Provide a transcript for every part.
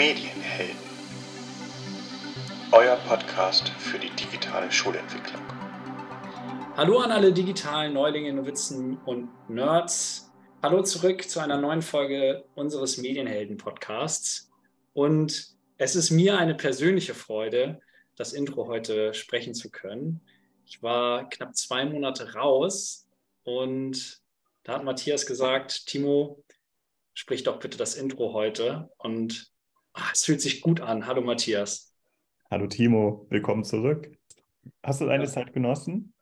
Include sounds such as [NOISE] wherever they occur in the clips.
Medienhelden. Euer Podcast für die digitale Schulentwicklung. Hallo an alle digitalen Neulinge, Novizen und Nerds. Hallo zurück zu einer neuen Folge unseres Medienhelden-Podcasts. Und es ist mir eine persönliche Freude, das Intro heute sprechen zu können. Ich war knapp zwei Monate raus und da hat Matthias gesagt, Timo, sprich doch bitte das Intro heute. Und es fühlt sich gut an. Hallo Matthias. Hallo Timo, willkommen zurück. Hast du deine ja. Zeit genossen?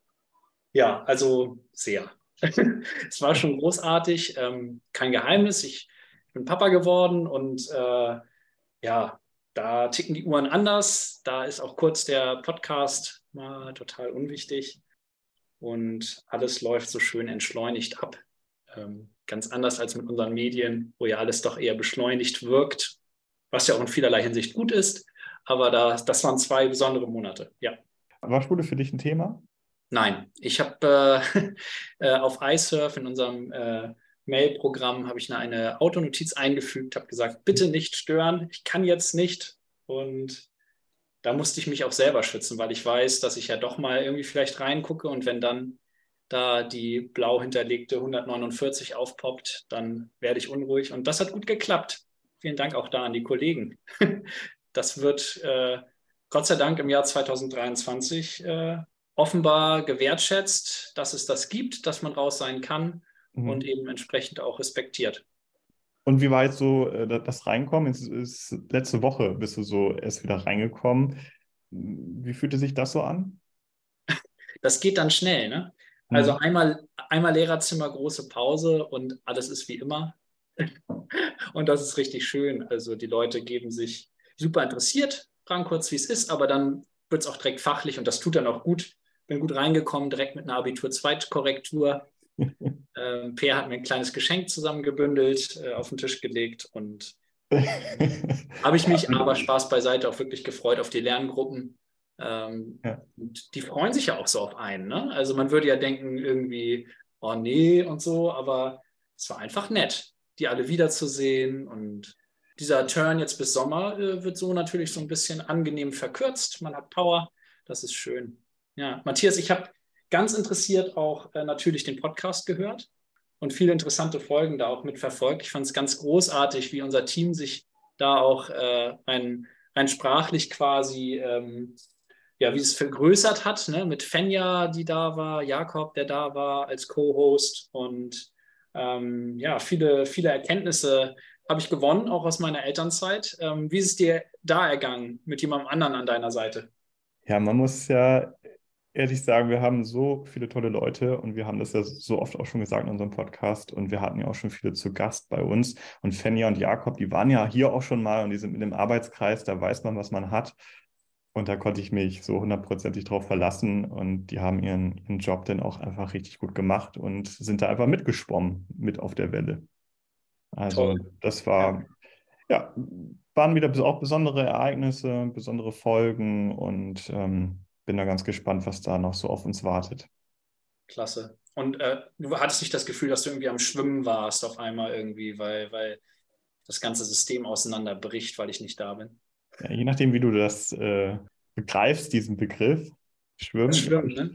Ja, also sehr. [LAUGHS] es war schon großartig, ähm, kein Geheimnis. Ich bin Papa geworden und äh, ja, da ticken die Uhren anders. Da ist auch kurz der Podcast mal total unwichtig und alles läuft so schön entschleunigt ab. Ähm, ganz anders als mit unseren Medien, wo ja alles doch eher beschleunigt wirkt, was ja auch in vielerlei Hinsicht gut ist. Aber da, das waren zwei besondere Monate, ja. War Schule für dich ein Thema? Nein, ich habe äh, [LAUGHS] äh, auf iSurf in unserem äh, Mail-Programm habe ich eine, eine Autonotiz eingefügt, habe gesagt, bitte nicht stören, ich kann jetzt nicht. Und da musste ich mich auch selber schützen, weil ich weiß, dass ich ja doch mal irgendwie vielleicht reingucke und wenn dann da die blau hinterlegte 149 aufpoppt, dann werde ich unruhig. Und das hat gut geklappt. Vielen Dank auch da an die Kollegen. [LAUGHS] Das wird äh, Gott sei Dank im Jahr 2023 äh, offenbar gewertschätzt, dass es das gibt, dass man raus sein kann mhm. und eben entsprechend auch respektiert. Und wie war jetzt so äh, das Reinkommen? Jetzt ist letzte Woche bist du so erst wieder reingekommen. Wie fühlte sich das so an? [LAUGHS] Das geht dann schnell, ne? Also mhm. einmal, einmal Lehrerzimmer, große Pause und alles ist wie immer. Und das ist richtig schön. Also die Leute geben sich super interessiert, fragen kurz, wie es ist, aber dann wird es auch direkt fachlich und das tut dann auch gut. Bin gut reingekommen, direkt mit einer Abitur-Zweitkorrektur. [LAUGHS] ähm, Peer hat mir ein kleines Geschenk zusammengebündelt, äh, auf den Tisch gelegt und [LAUGHS] habe ich mich aber Spaß beiseite auch wirklich gefreut auf die Lerngruppen. Ähm, ja. Die freuen sich ja auch so auf einen. Ne? Also man würde ja denken, irgendwie, oh nee und so, aber es war einfach nett, die alle wiederzusehen. Und dieser Turn jetzt bis Sommer äh, wird so natürlich so ein bisschen angenehm verkürzt. Man hat Power, das ist schön. Ja, Matthias, ich habe ganz interessiert auch äh, natürlich den Podcast gehört und viele interessante Folgen da auch mit verfolgt. Ich fand es ganz großartig, wie unser Team sich da auch äh, rein, rein sprachlich quasi ähm, ja, wie es vergrößert hat, ne? mit Fenja, die da war, Jakob, der da war als Co-Host und ähm, ja, viele, viele Erkenntnisse habe ich gewonnen, auch aus meiner Elternzeit. Ähm, wie ist es dir da ergangen mit jemandem anderen an deiner Seite? Ja, man muss ja ehrlich sagen, wir haben so viele tolle Leute und wir haben das ja so oft auch schon gesagt in unserem Podcast und wir hatten ja auch schon viele zu Gast bei uns und Fenja und Jakob, die waren ja hier auch schon mal und die sind mit dem Arbeitskreis, da weiß man, was man hat. Und da konnte ich mich so hundertprozentig drauf verlassen und die haben ihren, ihren Job dann auch einfach richtig gut gemacht und sind da einfach mitgeschwommen, mit auf der Welle. Also Toll. das war, ja, waren wieder auch besondere Ereignisse, besondere Folgen und ähm, bin da ganz gespannt, was da noch so auf uns wartet. Klasse. Und äh, du hattest nicht das Gefühl, dass du irgendwie am Schwimmen warst auf einmal irgendwie, weil, weil das ganze System auseinanderbricht, weil ich nicht da bin? Ja, je nachdem, wie du das äh, begreifst, diesen Begriff, Schwimmen. Schwimmen ne?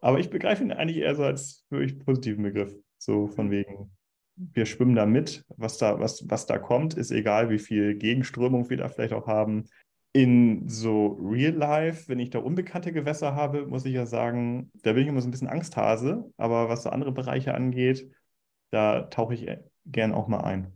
Aber ich begreife ihn eigentlich eher so als wirklich positiven Begriff. So von wegen, wir schwimmen da mit, was da, was, was da kommt, ist egal, wie viel Gegenströmung wir da vielleicht auch haben. In so Real Life, wenn ich da unbekannte Gewässer habe, muss ich ja sagen, da bin ich immer so ein bisschen Angsthase. Aber was so andere Bereiche angeht, da tauche ich gern auch mal ein.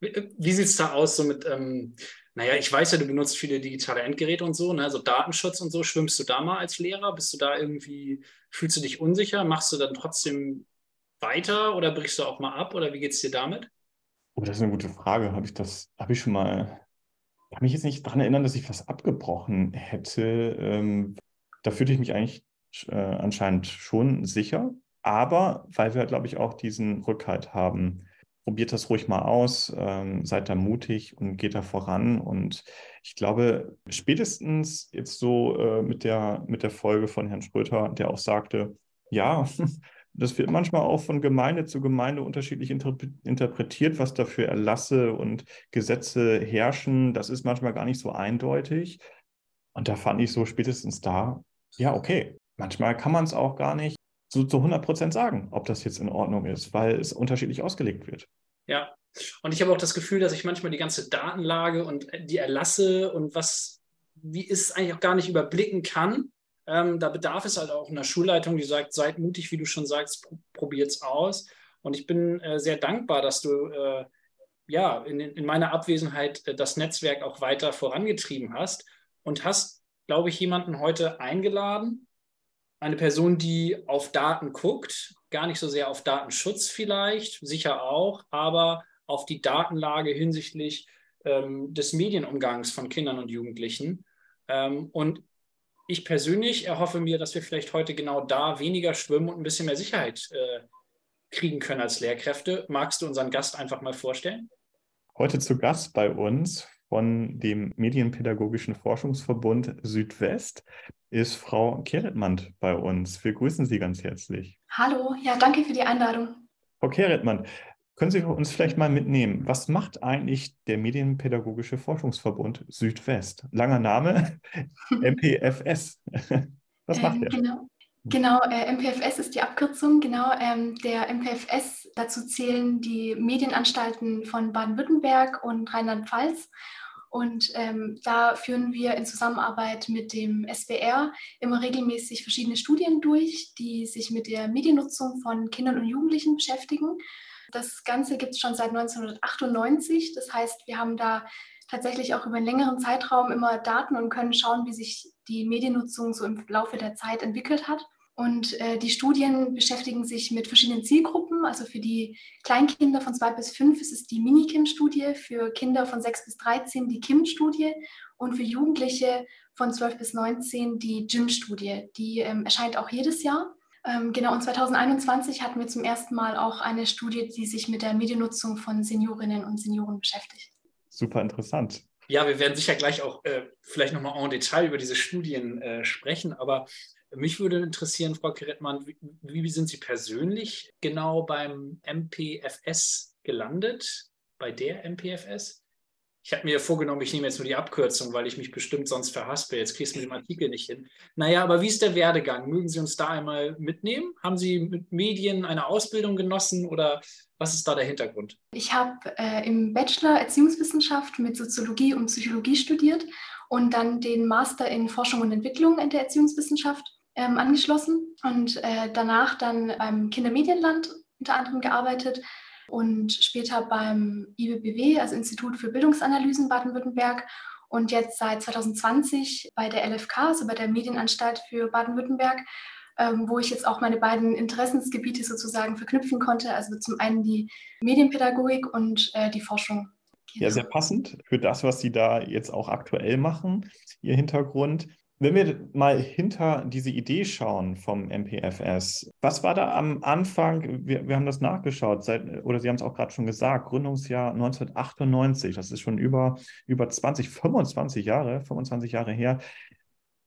Wie, wie sieht es da aus so mit, ähm, naja, ich weiß ja, du benutzt viele digitale Endgeräte und so, ne? also Datenschutz und so. Schwimmst du da mal als Lehrer? Bist du da irgendwie, fühlst du dich unsicher? Machst du dann trotzdem weiter oder brichst du auch mal ab oder wie geht es dir damit? Oh, das ist eine gute Frage. Habe ich das, habe ich schon mal, kann mich jetzt nicht daran erinnern, dass ich was abgebrochen hätte. Ähm, da fühlte ich mich eigentlich äh, anscheinend schon sicher. Aber weil wir, glaube ich, auch diesen Rückhalt haben probiert das ruhig mal aus, ähm, seid da mutig und geht da voran. Und ich glaube, spätestens jetzt so äh, mit, der, mit der Folge von Herrn Schröter, der auch sagte, ja, [LAUGHS] das wird manchmal auch von Gemeinde zu Gemeinde unterschiedlich interpretiert, was da für Erlasse und Gesetze herrschen. Das ist manchmal gar nicht so eindeutig. Und da fand ich so spätestens da, ja, okay, manchmal kann man es auch gar nicht so zu 100 Prozent sagen, ob das jetzt in Ordnung ist, weil es unterschiedlich ausgelegt wird. Ja, und ich habe auch das Gefühl, dass ich manchmal die ganze Datenlage und die Erlasse und was, wie ist es eigentlich auch gar nicht überblicken kann. Ähm, da bedarf es halt auch einer Schulleitung, die sagt, seid mutig, wie du schon sagst, probiert es aus. Und ich bin äh, sehr dankbar, dass du äh, ja in, in, meiner Abwesenheit äh, das Netzwerk auch weiter vorangetrieben hast und hast, glaube ich, jemanden heute eingeladen, eine Person, die auf Daten guckt, gar nicht so sehr auf Datenschutz vielleicht, sicher auch, aber auf die Datenlage hinsichtlich ähm, des Medienumgangs von Kindern und Jugendlichen. Ähm, und ich persönlich erhoffe mir, dass wir vielleicht heute genau da weniger schwimmen und ein bisschen mehr Sicherheit äh, kriegen können als Lehrkräfte. Magst du unseren Gast einfach mal vorstellen? Heute zu Gast bei uns von dem Medienpädagogischen Forschungsverbund Südwest ist Frau Keretmann bei uns. Wir grüßen Sie ganz herzlich. Hallo, ja, danke für die Einladung. Frau Keretmann, können Sie uns vielleicht mal mitnehmen, was macht eigentlich der Medienpädagogische Forschungsverbund Südwest? Langer Name, [LAUGHS] MPFS. Was macht ähm, der? Genau. Genau, äh, MPFS ist die Abkürzung. Genau, ähm, der MPFS, dazu zählen die Medienanstalten von Baden-Württemberg und Rheinland-Pfalz. Und ähm, da führen wir in Zusammenarbeit mit dem SBR immer regelmäßig verschiedene Studien durch, die sich mit der Mediennutzung von Kindern und Jugendlichen beschäftigen. Das Ganze gibt es schon seit 1998. Das heißt, wir haben da tatsächlich auch über einen längeren Zeitraum immer Daten und können schauen, wie sich die Mediennutzung so im Laufe der Zeit entwickelt hat. Und äh, die Studien beschäftigen sich mit verschiedenen Zielgruppen. Also für die Kleinkinder von zwei bis fünf ist es die Mini-Kim-Studie, für Kinder von sechs bis 13 die Kim-Studie und für Jugendliche von 12 bis 19 die Jim-Studie. Die ähm, erscheint auch jedes Jahr. Ähm, genau, und 2021 hatten wir zum ersten Mal auch eine Studie, die sich mit der Mediennutzung von Seniorinnen und Senioren beschäftigt. Super interessant. Ja, wir werden sicher gleich auch äh, vielleicht nochmal en Detail über diese Studien äh, sprechen, aber mich würde interessieren, Frau Kerettmann, wie, wie sind Sie persönlich genau beim MPFS gelandet, bei der MPFS? Ich habe mir vorgenommen, ich nehme jetzt nur die Abkürzung, weil ich mich bestimmt sonst verhaspe. Jetzt kriegst du mit dem Artikel nicht hin. Naja, aber wie ist der Werdegang? Mögen Sie uns da einmal mitnehmen? Haben Sie mit Medien eine Ausbildung genossen oder was ist da der Hintergrund? Ich habe äh, im Bachelor Erziehungswissenschaft mit Soziologie und Psychologie studiert und dann den Master in Forschung und Entwicklung in der Erziehungswissenschaft ähm, angeschlossen und äh, danach dann beim Kindermedienland unter anderem gearbeitet und später beim IBBW, also Institut für Bildungsanalysen Baden-Württemberg und jetzt seit 2020 bei der LFK, also bei der Medienanstalt für Baden-Württemberg, ähm, wo ich jetzt auch meine beiden Interessensgebiete sozusagen verknüpfen konnte. Also zum einen die Medienpädagogik und äh, die Forschung. Genau. Ja, sehr passend für das, was Sie da jetzt auch aktuell machen, Ihr Hintergrund. Wenn wir mal hinter diese Idee schauen vom MPFS, was war da am Anfang? Wir, wir haben das nachgeschaut, seit, oder Sie haben es auch gerade schon gesagt, Gründungsjahr 1998, das ist schon über, über 20, 25 [LAUGHS] Jahre, 25 Jahre her.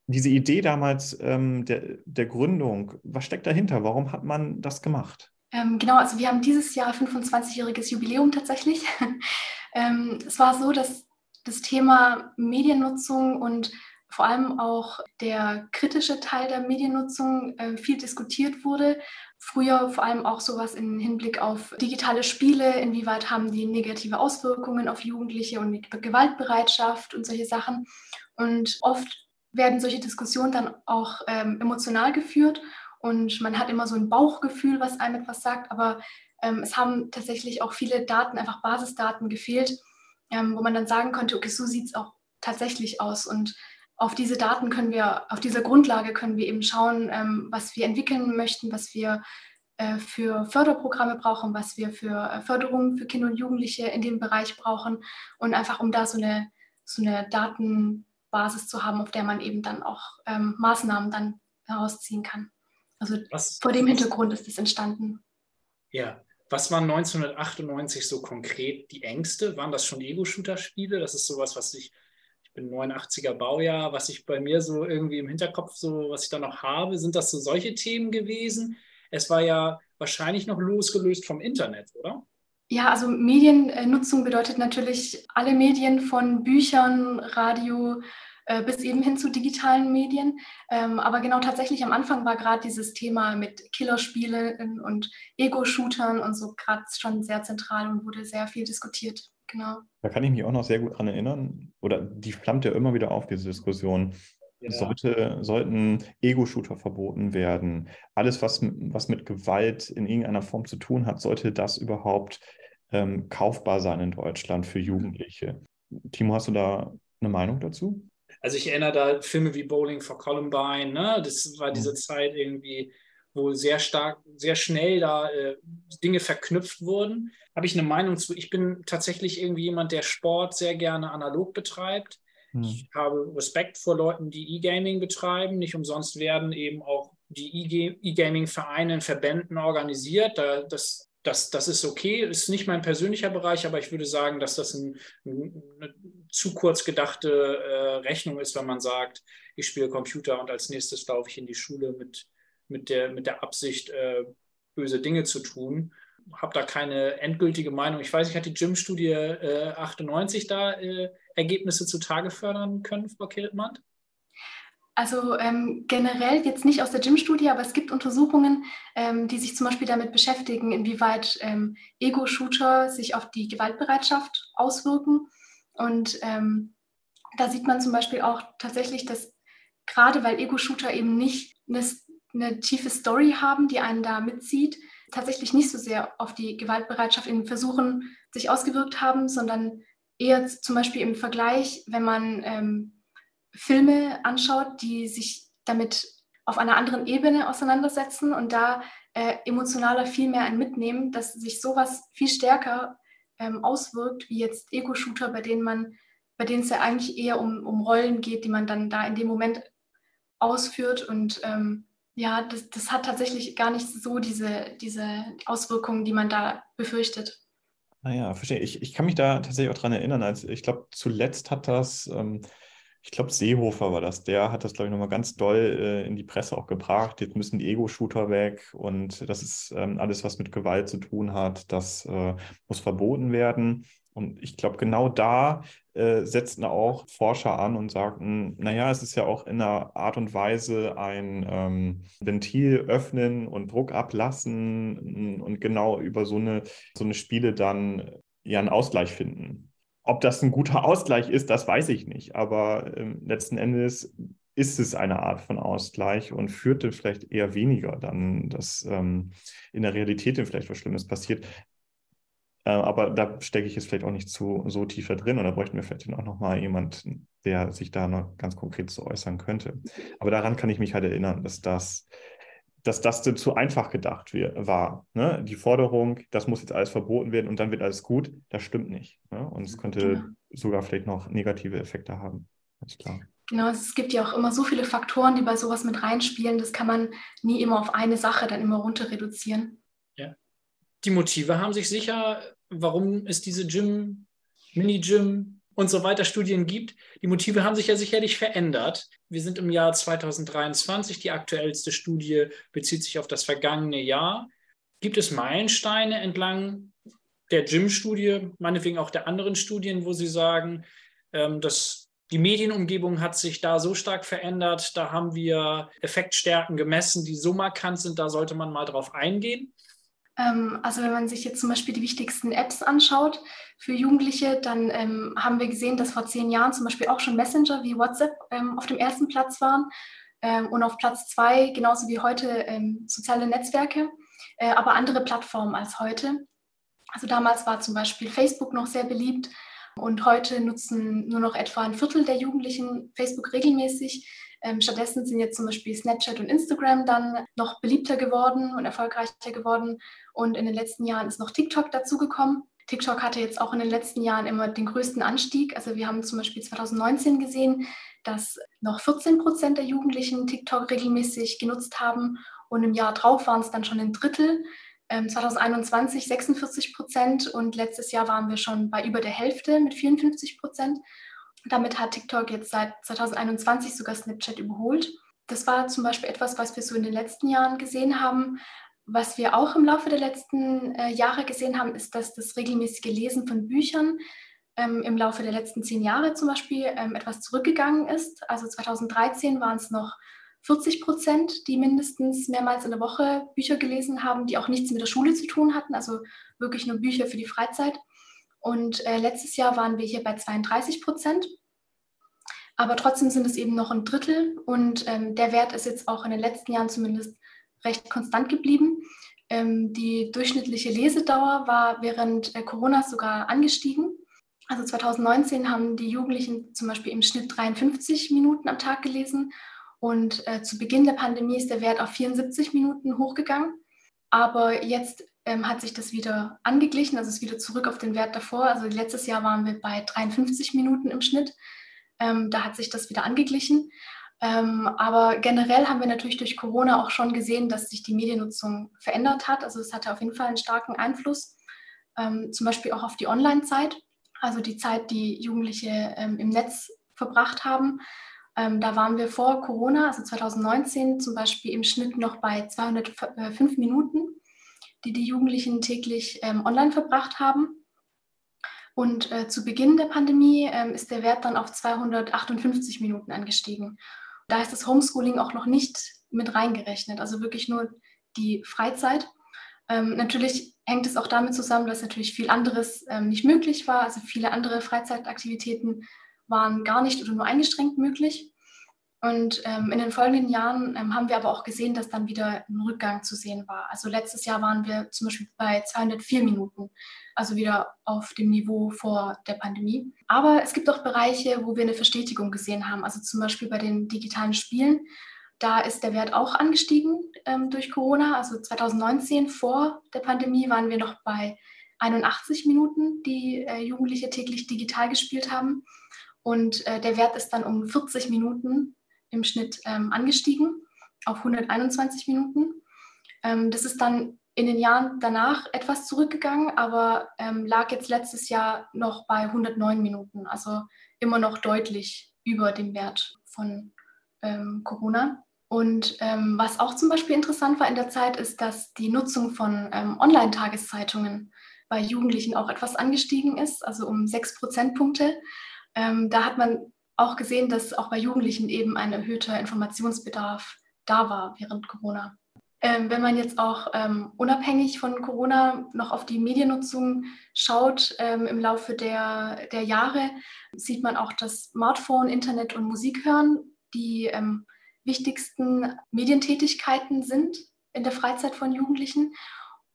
Diese Idee damals ähm, der, der Gründung, was steckt dahinter? Warum hat man das gemacht? Ähm, genau, also wir haben dieses Jahr 25-jähriges Jubiläum tatsächlich. [LAUGHS] ähm, es war so, dass das Thema Mediennutzung und vor allem auch der kritische Teil der Mediennutzung äh, viel diskutiert wurde. Früher vor allem auch sowas im Hinblick auf digitale Spiele, inwieweit haben die negative Auswirkungen auf Jugendliche und Gewaltbereitschaft und solche Sachen. Und oft werden solche Diskussionen dann auch ähm, emotional geführt und man hat immer so ein Bauchgefühl, was einem etwas sagt, aber ähm, es haben tatsächlich auch viele Daten, einfach Basisdaten gefehlt, ähm, wo man dann sagen konnte, okay, so sieht es auch tatsächlich aus. Und auf diese Daten können wir, auf dieser Grundlage können wir eben schauen, ähm, was wir entwickeln möchten, was wir äh, für Förderprogramme brauchen, was wir für äh, Förderung für Kinder und Jugendliche in dem Bereich brauchen und einfach um da so eine, so eine Datenbasis zu haben, auf der man eben dann auch ähm, Maßnahmen dann herausziehen kann. Also was, vor dem Hintergrund ist es entstanden. Ja, was waren 1998 so konkret die Ängste? Waren das schon Ego-Shooter-Spiele? Das ist sowas, was sich bin 89er Baujahr, was ich bei mir so irgendwie im Hinterkopf so, was ich da noch habe, sind das so solche Themen gewesen? es war ja wahrscheinlich noch losgelöst vom Internet, oder? Ja, also Mediennutzung bedeutet natürlich alle Medien von Büchern, Radio äh, bis eben hin zu digitalen Medien. Ähm, aber genau tatsächlich am Anfang war gerade dieses Thema mit Killerspielen und Ego-Shootern und so gerade schon sehr zentral und wurde sehr viel diskutiert. Genau. Da kann ich mich auch noch sehr gut dran erinnern. Oder die flammt ja immer wieder auf, diese Diskussion. Ja. Sollte, sollten Ego-Shooter verboten werden? Alles, was, was mit Gewalt in irgendeiner Form zu tun hat, sollte das überhaupt ähm, kaufbar sein in Deutschland für Jugendliche? Timo, hast du da eine Meinung dazu? Also ich erinnere da Filme wie Bowling for Columbine, ne? das war diese mhm. Zeit irgendwie, wo sehr stark, sehr schnell da äh, Dinge verknüpft wurden. Habe ich eine Meinung zu. Ich bin tatsächlich irgendwie jemand, der Sport sehr gerne analog betreibt. Hm. Ich habe Respekt vor Leuten, die E-Gaming betreiben. Nicht umsonst werden eben auch die E-Gaming-Vereine in Verbänden organisiert. Da, das, das, das ist okay, ist nicht mein persönlicher Bereich, aber ich würde sagen, dass das ein, eine zu kurz gedachte äh, Rechnung ist, wenn man sagt, ich spiele Computer und als nächstes laufe ich in die Schule mit, mit, der, mit der Absicht, äh, böse Dinge zu tun habe da keine endgültige Meinung. Ich weiß, ich hatte die Gym-Studie äh, 98 da äh, Ergebnisse zutage fördern können, Frau Kirtmann? Also ähm, generell jetzt nicht aus der Gym-Studie, aber es gibt Untersuchungen, ähm, die sich zum Beispiel damit beschäftigen, inwieweit ähm, Ego-Shooter sich auf die Gewaltbereitschaft auswirken. Und ähm, da sieht man zum Beispiel auch tatsächlich, dass gerade weil Ego-Shooter eben nicht eine, eine tiefe Story haben, die einen da mitzieht, tatsächlich nicht so sehr auf die Gewaltbereitschaft in Versuchen sich ausgewirkt haben, sondern eher zum Beispiel im Vergleich, wenn man ähm, Filme anschaut, die sich damit auf einer anderen Ebene auseinandersetzen und da äh, emotionaler viel mehr ein mitnehmen, dass sich sowas viel stärker ähm, auswirkt, wie jetzt Ego-Shooter, bei denen man, bei denen es ja eigentlich eher um, um Rollen geht, die man dann da in dem Moment ausführt und ähm, ja, das, das hat tatsächlich gar nicht so diese, diese Auswirkungen, die man da befürchtet. Naja, ah verstehe. Ich, ich kann mich da tatsächlich auch dran erinnern, als ich glaube, zuletzt hat das, ähm, ich glaube, Seehofer war das, der hat das, glaube ich, nochmal ganz doll äh, in die Presse auch gebracht. Jetzt müssen die Ego-Shooter weg und das ist ähm, alles, was mit Gewalt zu tun hat, das äh, muss verboten werden. Und ich glaube, genau da äh, setzten auch Forscher an und sagten, naja, es ist ja auch in einer Art und Weise ein ähm, Ventil öffnen und Druck ablassen und genau über so eine, so eine Spiele dann ja einen Ausgleich finden. Ob das ein guter [LAUGHS] Ausgleich ist, das weiß ich nicht. Aber ähm, letzten Endes ist es eine Art von Ausgleich und führte vielleicht eher weniger dann, dass ähm, in der Realität vielleicht was Schlimmes passiert. Äh, aber da stecke ich jetzt vielleicht auch nicht zu, so tiefer drin und da bräuchten wir vielleicht auch nochmal jemanden, der sich da noch ganz konkret so äußern könnte. Aber daran kann ich mich halt erinnern, dass das, dass das zu einfach gedacht war. Ne? Die Forderung, das muss jetzt alles verboten werden und dann wird alles gut, das stimmt nicht. Ne? Und es könnte genau. sogar vielleicht noch negative Effekte haben. Ganz klar. Genau, es gibt ja auch immer so viele Faktoren, die bei sowas mit reinspielen. Das kann man nie immer auf eine Sache dann immer runter reduzieren. Ja. Die Motive haben sich sicher warum es diese Gym, Mini-Gym und so weiter Studien gibt. Die Motive haben sich ja sicherlich verändert. Wir sind im Jahr 2023. Die aktuellste Studie bezieht sich auf das vergangene Jahr. Gibt es Meilensteine entlang der Gym-Studie, meinetwegen auch der anderen Studien, wo Sie sagen, ähm, dass die Medienumgebung hat sich da so stark verändert, da haben wir Effektstärken gemessen, die so markant sind, da sollte man mal drauf eingehen. Ähm, also wenn man sich jetzt zum Beispiel die wichtigsten Apps anschaut für Jugendliche, dann ähm, haben wir gesehen, dass vor zehn Jahren zum Beispiel auch schon Messenger wie WhatsApp ähm, auf dem ersten Platz waren ähm, und auf Platz zwei genauso wie heute ähm, soziale Netzwerke, äh, aber andere Plattformen als heute. Also damals war zum Beispiel Facebook noch sehr beliebt und heute nutzen nur noch etwa ein Viertel der Jugendlichen Facebook regelmäßig. Ähm, stattdessen sind jetzt zum Beispiel Snapchat und Instagram dann noch beliebter geworden und erfolgreicher geworden. Und in den letzten Jahren ist noch TikTok dazugekommen. TikTok hatte jetzt auch in den letzten Jahren immer den größten Anstieg. Also wir haben zum Beispiel 2019 gesehen, dass noch 14 Prozent der Jugendlichen TikTok regelmäßig genutzt haben und im Jahr drauf waren es dann schon ein Drittel. 2021 ähm, 46 Prozent und letztes Jahr waren wir schon bei über der Hälfte mit 54 Prozent. Damit hat TikTok jetzt seit 2021 sogar Snapchat überholt. Das war zum Beispiel etwas, was wir so in den letzten Jahren gesehen haben. was wir auch im Laufe der letzten äh, Jahre gesehen haben, ist, dass das regelmäßige Lesen von Büchern ähm, im Laufe der letzten zehn Jahre zum Beispiel ähm, etwas zurückgegangen ist. Also 2013 waren es noch 40 Prozent, die mindestens mehrmals in der Woche Bücher gelesen haben, die auch nichts mit der Schule zu tun hatten, also wirklich nur Bücher für die Freizeit. Und äh, letztes Jahr waren wir hier bei 32 Prozent. Aber trotzdem sind es eben noch ein Drittel und ähm, der Wert ist jetzt auch in den letzten Jahren zumindest recht konstant geblieben. Ähm, die durchschnittliche Lesedauer war während äh, Corona sogar angestiegen. Also 2019 haben die Jugendlichen zum Beispiel im Schnitt 53 Minuten am Tag gelesen und äh, zu Beginn der Pandemie ist der Wert auf 74 Minuten hochgegangen. Aber jetzt ähm, hat sich das wieder angeglichen, also ist wieder zurück auf den Wert davor. Also letztes Jahr waren wir bei 53 Minuten im Schnitt. Ähm, da hat sich das wieder angeglichen. Ähm, aber generell haben wir natürlich durch Corona auch schon gesehen, dass sich die Mediennutzung verändert hat. Also es hatte auf jeden Fall einen starken Einfluss, ähm, zum Beispiel auch auf die Online-Zeit, also die Zeit, die Jugendliche ähm, im Netz verbracht haben. Ähm, da waren wir vor Corona, also 2019 zum Beispiel im Schnitt noch bei 205 Minuten, die die Jugendlichen täglich ähm, online verbracht haben. Und äh, zu Beginn der Pandemie ähm, ist der Wert dann auf 258 Minuten angestiegen. Da ist das Homeschooling auch noch nicht mit reingerechnet, also wirklich nur die Freizeit. Ähm, natürlich hängt es auch damit zusammen, dass natürlich viel anderes ähm, nicht möglich war. Also viele andere Freizeitaktivitäten waren gar nicht oder nur eingeschränkt möglich. Und ähm, in den folgenden Jahren ähm, haben wir aber auch gesehen, dass dann wieder ein Rückgang zu sehen war. Also letztes Jahr waren wir zum Beispiel bei 204 Minuten, also wieder auf dem Niveau vor der Pandemie. Aber es gibt auch Bereiche, wo wir eine Verstetigung gesehen haben, also zum Beispiel bei den digitalen Spielen. Da ist der Wert auch angestiegen ähm, durch Corona. Also 2019 vor der Pandemie waren wir noch bei 81 Minuten, die äh, Jugendliche täglich digital gespielt haben. Und äh, der Wert ist dann um 40 Minuten im Schnitt ähm, angestiegen auf 121 Minuten. Ähm, das ist dann in den Jahren danach etwas zurückgegangen, aber ähm, lag jetzt letztes Jahr noch bei 109 Minuten, also immer noch deutlich über dem Wert von ähm, Corona. Und ähm, was auch zum Beispiel interessant war in der Zeit, ist, dass die Nutzung von ähm, Online-Tageszeitungen bei Jugendlichen auch etwas angestiegen ist, also um sechs Prozentpunkte. Ähm, da hat man auch gesehen, dass auch bei Jugendlichen eben ein erhöhter Informationsbedarf da war während Corona. Ähm, wenn man jetzt auch ähm, unabhängig von Corona noch auf die Mediennutzung schaut ähm, im Laufe der, der Jahre, sieht man auch, dass Smartphone, Internet und Musik hören die ähm, wichtigsten Medientätigkeiten sind in der Freizeit von Jugendlichen.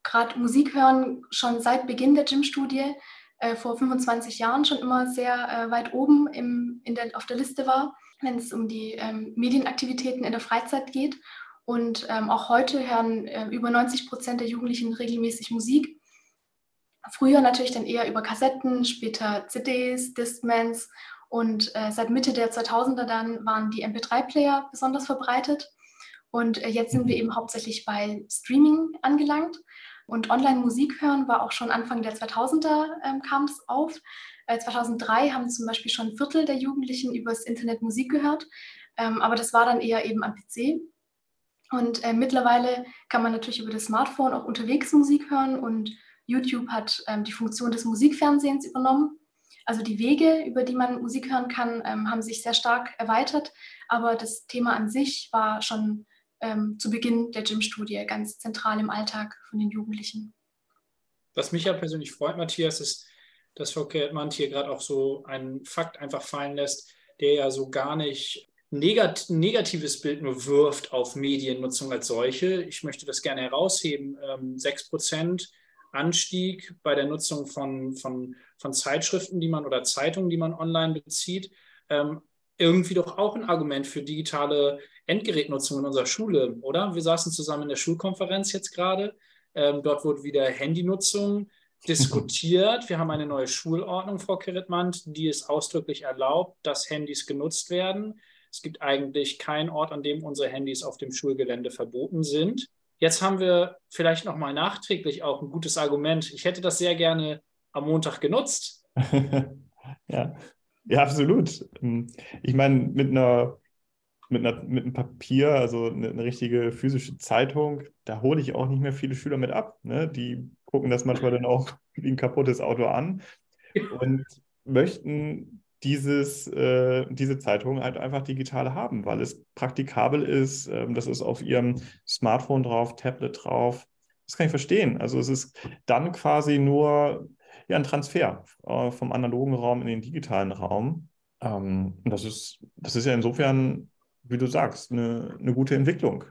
Gerade Musik hören schon seit Beginn der Gym-Studie äh, vor 25 Jahren schon immer sehr äh, weit oben im, der, auf der Liste war, wenn es um die ähm, Medienaktivitäten in der Freizeit geht. Und ähm, auch heute hören äh, über 90 Prozent der Jugendlichen regelmäßig Musik. Früher natürlich dann eher über Kassetten, später CDs, Discmans und äh, seit Mitte der 2000er dann waren die MP3-Player besonders verbreitet. Und äh, jetzt sind wir eben hauptsächlich bei Streaming angelangt. Und Online-Musik hören war auch schon Anfang der 2000er ähm, kam es auf. Äh, 2003 haben zum Beispiel schon ein Viertel der Jugendlichen übers Internet Musik gehört, ähm, aber das war dann eher eben am PC. Und äh, mittlerweile kann man natürlich über das Smartphone auch unterwegs Musik hören und YouTube hat ähm, die Funktion des Musikfernsehens übernommen. Also die Wege, über die man Musik hören kann, ähm, haben sich sehr stark erweitert, aber das Thema an sich war schon ähm, zu Beginn der Gym-Studie ganz zentral im Alltag von den Jugendlichen. Was mich ja persönlich freut, Matthias, ist, dass Frau Kettmann hier gerade auch so einen Fakt einfach fallen lässt, der ja so gar nicht negat negatives Bild nur wirft auf Mediennutzung als solche. Ich möchte das gerne herausheben. Ähm, 6% Anstieg bei der Nutzung von, von, von Zeitschriften, die man oder Zeitungen, die man online bezieht. Ähm, irgendwie doch auch ein Argument für digitale Endgerätnutzung in unserer Schule, oder? Wir saßen zusammen in der Schulkonferenz jetzt gerade. Ähm, dort wurde wieder Handynutzung diskutiert. Wir haben eine neue Schulordnung, Frau Keretmann, die es ausdrücklich erlaubt, dass Handys genutzt werden. Es gibt eigentlich keinen Ort, an dem unsere Handys auf dem Schulgelände verboten sind. Jetzt haben wir vielleicht nochmal nachträglich auch ein gutes Argument. Ich hätte das sehr gerne am Montag genutzt. [LAUGHS] ja. ja, absolut. Ich meine, mit einer mit, einer, mit einem Papier, also eine, eine, richtige physische Zeitung, da hole ich auch nicht mehr viele Schüler mit ab. Ne? Die gucken das manchmal dann auch [LAUGHS] wie ein kaputtes Auto an und möchten dieses, äh, diese Zeitung halt einfach digital haben, weil es praktikabel ist. Ähm, das ist auf ihrem Smartphone drauf, Tablet drauf. Das kann ich verstehen. Also es ist dann quasi nur ja, ein Transfer äh, vom analogen Raum in den digitalen Raum. Ähm, das, ist, das ist ja insofern, wie du sagst, eine, eine gute Entwicklung.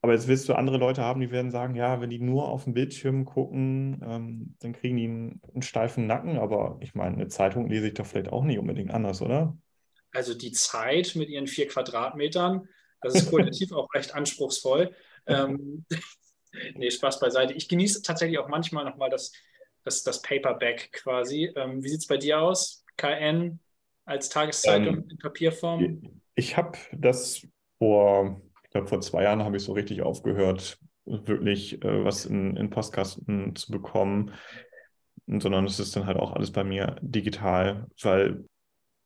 Aber jetzt willst du andere Leute haben, die werden sagen, ja, wenn die nur auf den Bildschirm gucken, ähm, dann kriegen die einen, einen, steifen Nacken. Aber ich meine, eine Zeitung lese ich doch vielleicht auch nicht unbedingt anders, oder? Also die Zeit mit ihren vier Quadratmetern, das ist qualitativ [LAUGHS] auch recht anspruchsvoll. Ähm, [LAUGHS] nee, Spaß beiseite. Ich genieße tatsächlich auch manchmal nochmal das, das, das Paperback quasi. Ähm, wie sieht es bei dir aus? KN als Tageszeitung ähm, in Papierform? Ich habe das vor ich glaube, vor zwei Jahren habe ich so richtig aufgehört, wirklich äh, was in, in Postkasten zu bekommen, sondern es ist dann halt auch alles bei mir digital, weil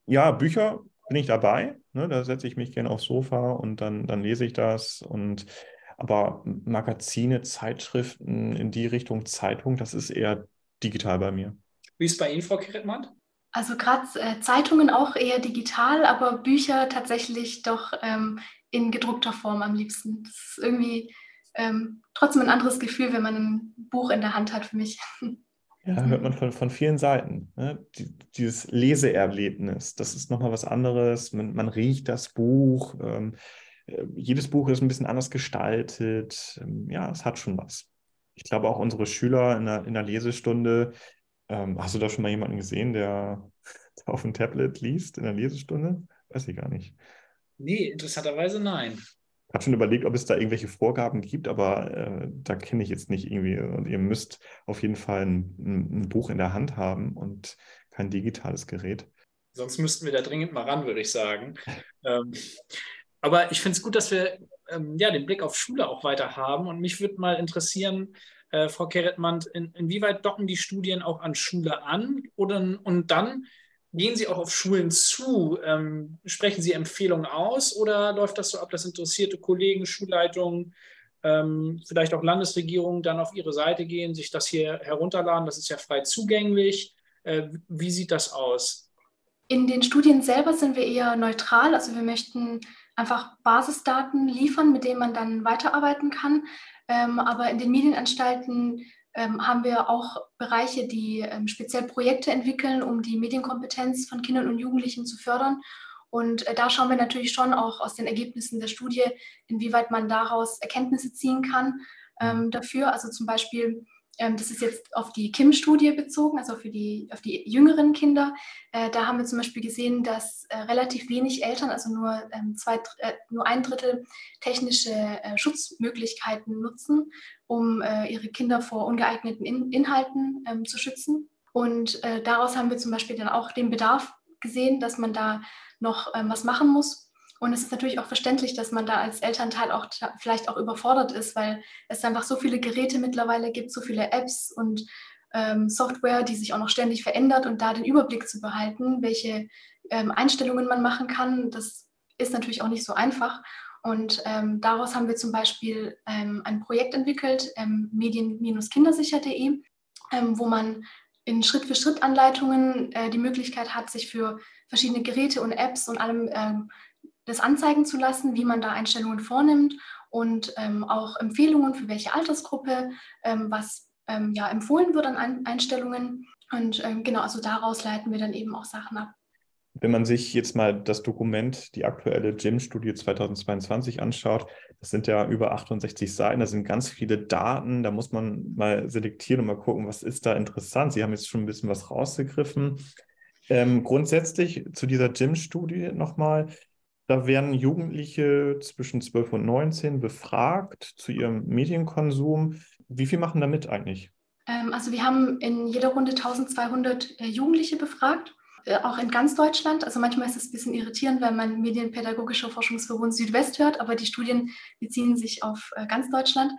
ja, Bücher bin ich dabei, ne? da setze ich mich gerne aufs Sofa und dann, dann lese ich das und aber Magazine, Zeitschriften in die Richtung Zeitung, das ist eher digital bei mir. Wie ist es bei Ihnen, Frau Kiretmann? Also gerade äh, Zeitungen auch eher digital, aber Bücher tatsächlich doch ähm, in gedruckter Form am liebsten. Das ist irgendwie ähm, trotzdem ein anderes Gefühl, wenn man ein Buch in der Hand hat für mich. Ja, hört man von, von vielen Seiten. Ne? Die, dieses Leseerlebnis, das ist nochmal was anderes. Man, man riecht das Buch. Ähm, äh, jedes Buch ist ein bisschen anders gestaltet. Ähm, ja, es hat schon was. Ich glaube auch unsere Schüler in der, in der Lesestunde, ähm, hast du da schon mal jemanden gesehen, der [LAUGHS] auf dem Tablet liest in der Lesestunde? Weiß ich gar nicht. Nee, interessanterweise nein. Ich habe schon überlegt, ob es da irgendwelche Vorgaben gibt, aber äh, da kenne ich jetzt nicht irgendwie. Und ihr müsst auf jeden Fall ein, ein, Buch in der Hand haben und kein digitales Gerät. Sonst müssten wir da dringend mal ran, würde ich sagen. [LAUGHS] ähm, aber ich finde es gut, dass wir ähm, ja, den Blick auf Schule auch weiter haben. Und mich würde mal interessieren, äh, Frau Keretmann, in, inwieweit docken die Studien auch an Schule an? Oder, und dann, Gehen Sie auch auf Schulen zu? Ähm, sprechen Sie Empfehlungen aus oder läuft das so ab, dass interessierte Kollegen, Schulleitungen, ähm, vielleicht auch Landesregierungen dann auf Ihre Seite gehen, sich das hier herunterladen? Das ist ja frei zugänglich. Äh, wie sieht das aus? In den Studien selber sind wir eher neutral. Also wir möchten einfach Basisdaten liefern, mit denen man dann weiterarbeiten kann. Ähm, aber in den Medienanstalten ähm, haben wir auch Bereiche, die ähm, speziell Projekte entwickeln, um die Medienkompetenz von Kindern und Jugendlichen zu fördern. Und äh, da schauen wir natürlich schon auch aus den Ergebnissen der Studie, inwieweit man daraus Erkenntnisse ziehen kann ähm, dafür. Also zum Beispiel das ist jetzt auf die KIM-Studie bezogen, also für die, auf die jüngeren Kinder. Äh, da haben wir zum Beispiel gesehen, dass äh, relativ wenig Eltern, also nur, ähm, zwei, äh, nur ein Drittel technische Schutzmöglichkeiten nutzen, um ihre Kinder vor ungeeigneten In Inhalten ähm, zu schützen. Und daraus haben wir zum Beispiel dann auch den Bedarf gesehen, dass man da noch ähm, was machen muss. Und es ist natürlich auch verständlich, dass man da als Elternteil auch vielleicht auch überfordert ist, weil es einfach so viele Geräte mittlerweile gibt, so viele Apps und ähm, Software, die sich auch noch ständig verändert und da den Überblick zu behalten, welche ähm, Einstellungen man machen kann, das ist natürlich auch nicht so einfach. Und ähm, daraus haben wir zum Beispiel ähm, ein Projekt entwickelt, ähm, medien-kindersicher.de, ähm, wo man in Schritt-für-Schritt-Anleitungen äh, die Möglichkeit hat, sich für verschiedene Geräte und Apps und allem ähm, das anzeigen zu lassen, wie man da Einstellungen vornimmt und ähm, auch Empfehlungen für welche Altersgruppe, ähm, was ähm, ja empfohlen wird an Einstellungen. Und ähm, genau, also daraus leiten wir dann eben auch Sachen ab. Wenn man sich jetzt mal das Dokument, die aktuelle GYM-Studie 2022 anschaut, das sind ja über 68 Seiten, da sind ganz viele Daten, da muss man mal selektieren und mal gucken, was ist da interessant. Sie haben jetzt schon ein bisschen was rausgegriffen. Ähm, grundsätzlich zu dieser GYM-Studie nochmal, da werden Jugendliche zwischen 12 und 19 befragt zu ihrem Medienkonsum. Wie viel machen da mit eigentlich? Ähm, also wir haben in jeder Runde 1200 äh, Jugendliche befragt, äh, auch in ganz Deutschland. Also manchmal ist es ein bisschen irritierend, wenn man Medienpädagogischer Forschungsverbund Südwest hört, aber die Studien beziehen sich auf äh, ganz Deutschland.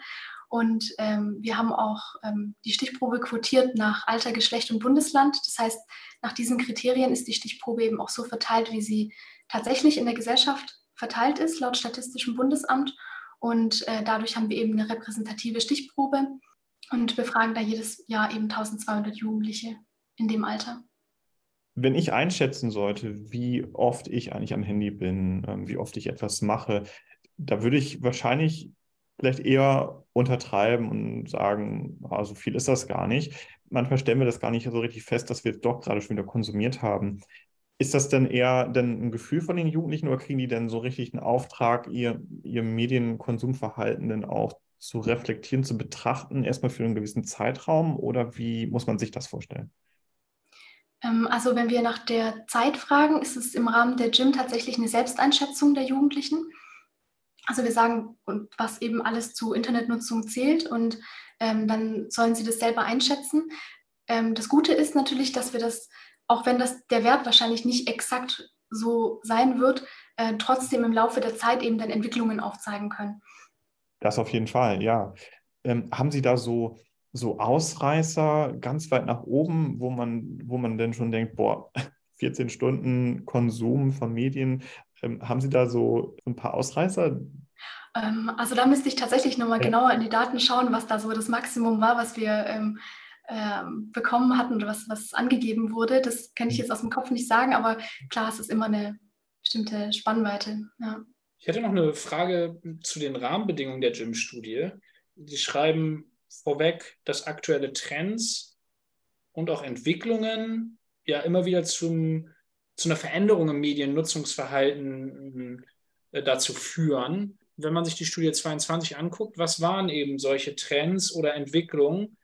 Und ähm, wir haben auch ähm, die Stichprobe quotiert nach Alter, Geschlecht und Bundesland. Das heißt, nach diesen Kriterien ist die Stichprobe eben auch so verteilt, wie sie tatsächlich in der Gesellschaft verteilt ist, laut Statistischem Bundesamt. Und äh, dadurch haben wir eben eine repräsentative Stichprobe und befragen da jedes Jahr eben 1200 Jugendliche in dem Alter. Wenn ich einschätzen sollte, wie oft ich eigentlich am Handy bin, ähm, wie oft ich etwas mache, da würde ich wahrscheinlich vielleicht eher untertreiben und sagen, oh, so viel ist das gar nicht. Manchmal stellen wir das gar nicht so richtig fest, dass wir es doch gerade schon wieder konsumiert haben. Ist das denn eher denn ein Gefühl von den Jugendlichen oder kriegen die denn so richtig einen Auftrag, ihr, ihr Medienkonsumverhalten denn auch zu reflektieren, zu betrachten, erstmal für einen gewissen Zeitraum oder wie muss man sich das vorstellen? Ähm, also wenn wir nach der Zeit fragen, ist es im Rahmen der Gym tatsächlich eine Selbsteinschätzung der Jugendlichen. Also wir sagen, was eben alles zu Internetnutzung zählt und ähm, dann sollen sie das selber einschätzen. Ähm, das Gute ist natürlich, dass wir das, auch wenn das der Wert wahrscheinlich nicht exakt so sein wird, äh, trotzdem im Laufe der Zeit eben dann Entwicklungen aufzeigen können. Das auf jeden Fall, ja. Ähm, haben Sie da so, so Ausreißer ganz weit nach oben, wo man, wo man denn schon denkt, boah, [LAUGHS] 14 Stunden Konsum von Medien, ähm, haben Sie da so ein paar Ausreißer? Ähm, also da müsste ich tatsächlich nochmal ja. genauer in die Daten schauen, was da so das Maximum war, was wir ähm, bekommen hatten oder was, was angegeben wurde. Das kann ich mhm. jetzt aus dem Kopf nicht sagen, aber klar, es ist immer eine bestimmte Spannweite. Ja. Ich hätte noch eine Frage zu den Rahmenbedingungen der Gym-Studie. Die schreiben vorweg, dass aktuelle Trends und auch Entwicklungen ja immer wieder zum zu einer Veränderung im Mediennutzungsverhalten äh, dazu führen. Wenn man sich die Studie 22 anguckt, was waren eben solche Trends oder Entwicklungen?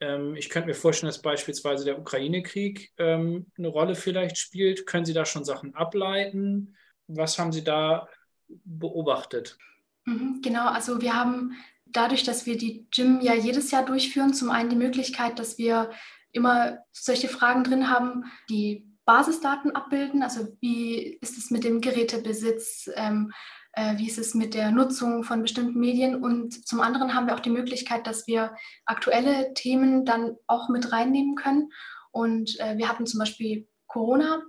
Ähm, ich könnte mir vorstellen, dass beispielsweise der Ukraine-Krieg ähm, eine Rolle vielleicht spielt. Können Sie da schon Sachen ableiten? Was haben Sie da beobachtet? Mhm, genau, also wir haben dadurch, dass wir die Gym ja jedes Jahr durchführen, zum einen die Möglichkeit, dass wir immer solche Fragen drin haben, die Basisdaten abbilden. Also wie ist es mit dem Gerätebesitz? Ähm, äh, wie ist es mit der Nutzung von bestimmten Medien? Und zum anderen haben wir auch die Möglichkeit, dass wir aktuelle Themen dann auch mit reinnehmen können. Und äh, wir hatten zum Beispiel Corona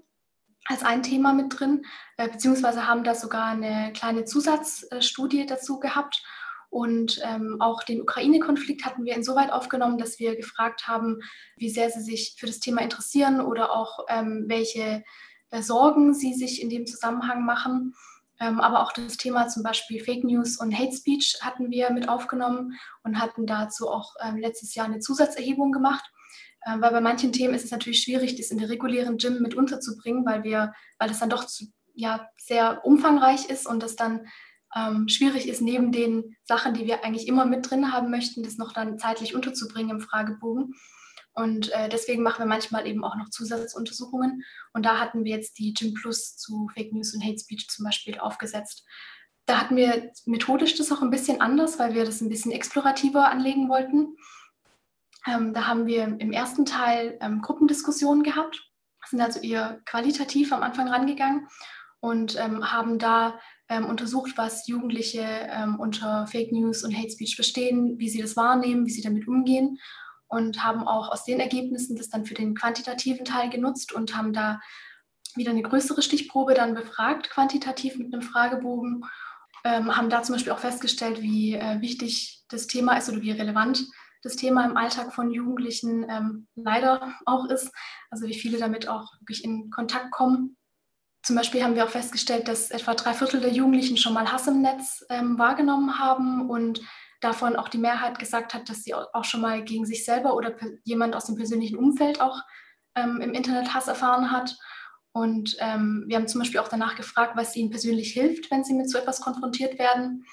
als ein Thema mit drin, äh, beziehungsweise haben da sogar eine kleine Zusatzstudie dazu gehabt und ähm, auch den Ukraine-Konflikt hatten wir insoweit aufgenommen, dass wir gefragt haben, wie sehr sie sich für das Thema interessieren oder auch ähm, welche äh, Sorgen sie sich in dem Zusammenhang machen. Ähm, aber auch das Thema zum Beispiel Fake News und Hate Speech hatten wir mit aufgenommen und hatten dazu auch ähm, letztes Jahr eine Zusatzerhebung gemacht. Ähm, weil bei manchen Themen ist es natürlich schwierig, das in der regulären Gym mit unterzubringen, weil wir, weil das dann doch zu, ja, sehr umfangreich ist und das dann ähm, schwierig ist, neben den Sachen, die wir eigentlich immer mit drin haben möchten, das noch dann zeitlich unterzubringen im Fragebogen. Und äh, deswegen machen wir manchmal eben auch noch Zusatzuntersuchungen. Und da hatten wir jetzt die Gym Plus zu Fake News und Hate Speech zum Beispiel aufgesetzt. Da hatten wir methodisch das auch ein bisschen anders, weil wir das ein bisschen explorativer anlegen wollten. Ähm, da haben wir im ersten Teil ähm, Gruppendiskussionen gehabt, sind also eher qualitativ am Anfang rangegangen und ähm, haben da ähm, untersucht, was Jugendliche ähm, unter Fake News und Hate Speech verstehen, wie sie das wahrnehmen, wie sie damit umgehen und haben auch aus den Ergebnissen das dann für den quantitativen Teil genutzt und haben da wieder eine größere Stichprobe dann befragt, quantitativ mit einem Fragebogen, ähm, haben da zum Beispiel auch festgestellt, wie äh, wichtig das Thema ist oder wie relevant das Thema im Alltag von Jugendlichen ähm, leider auch ist, also wie viele damit auch wirklich in Kontakt kommen. Zum Beispiel haben wir auch festgestellt, dass etwa drei Viertel der Jugendlichen schon mal Hass im Netz ähm, wahrgenommen haben und davon auch die Mehrheit gesagt hat, dass sie auch schon mal gegen sich selber oder jemand aus dem persönlichen Umfeld auch ähm, im Internet Hass erfahren hat. Und ähm, wir haben zum Beispiel auch danach gefragt, was ihnen persönlich hilft, wenn sie mit so etwas konfrontiert werden.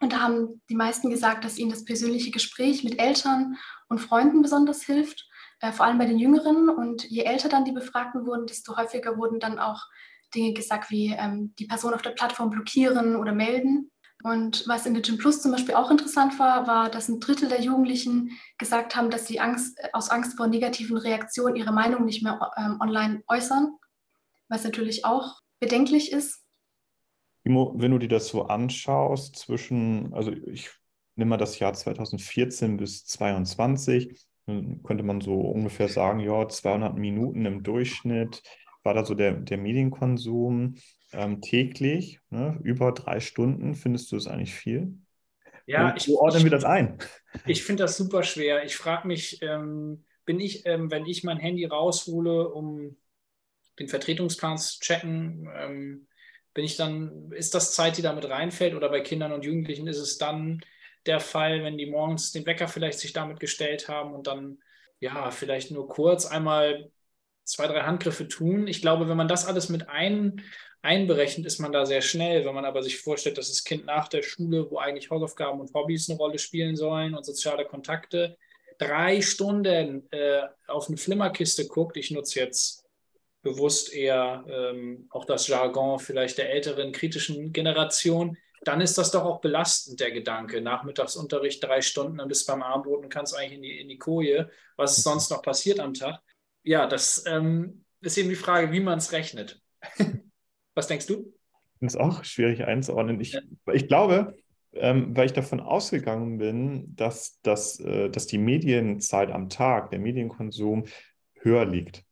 Und da haben die meisten gesagt, dass ihnen das persönliche Gespräch mit Eltern und Freunden besonders hilft, äh, vor allem bei den Jüngeren. Und je älter dann die Befragten wurden, desto häufiger wurden dann auch Dinge gesagt wie ähm, die Person auf der Plattform blockieren oder melden. Und was in Gym Plus zum Beispiel auch interessant war, war, dass ein Drittel der Jugendlichen gesagt haben, dass sie Angst, äh, aus Angst vor negativen Reaktionen ihre Meinung nicht mehr ähm, online äußern, was natürlich auch bedenklich ist. Timo, wenn du dir das so anschaust, zwischen, also ich nehme mal das Jahr 2014 bis 2022, könnte man so ungefähr sagen, ja, 200 Minuten im Durchschnitt war da so der, der Medienkonsum ähm, täglich, ne, über drei Stunden. Findest du es eigentlich viel? Ja, ich, Wo ordnen wir das ein? Ich finde das super schwer. Ich frage mich, ähm, bin ich, ähm, wenn ich mein Handy raushole, um den Vertretungsplan zu checken, ähm, bin ich dann, ist das Zeit, die damit reinfällt? Oder bei Kindern und Jugendlichen ist es dann der Fall, wenn die morgens den Wecker vielleicht sich damit gestellt haben und dann ja, vielleicht nur kurz einmal zwei, drei Handgriffe tun. Ich glaube, wenn man das alles mit ein, einberechnet, ist man da sehr schnell. Wenn man aber sich vorstellt, dass das Kind nach der Schule, wo eigentlich Hausaufgaben und Hobbys eine Rolle spielen sollen und soziale Kontakte, drei Stunden äh, auf eine Flimmerkiste guckt, ich nutze jetzt bewusst eher ähm, auch das Jargon vielleicht der älteren kritischen Generation, dann ist das doch auch belastend, der Gedanke. Nachmittagsunterricht drei Stunden, dann bist du beim Abendbrot und kannst eigentlich in die, in die Koje. Was ist sonst noch passiert am Tag? Ja, das ähm, ist eben die Frage, wie man es rechnet. [LAUGHS] Was denkst du? Das ist auch schwierig einzuordnen. Ich, ja. ich glaube, ähm, weil ich davon ausgegangen bin, dass, dass, äh, dass die Medienzeit am Tag, der Medienkonsum höher liegt.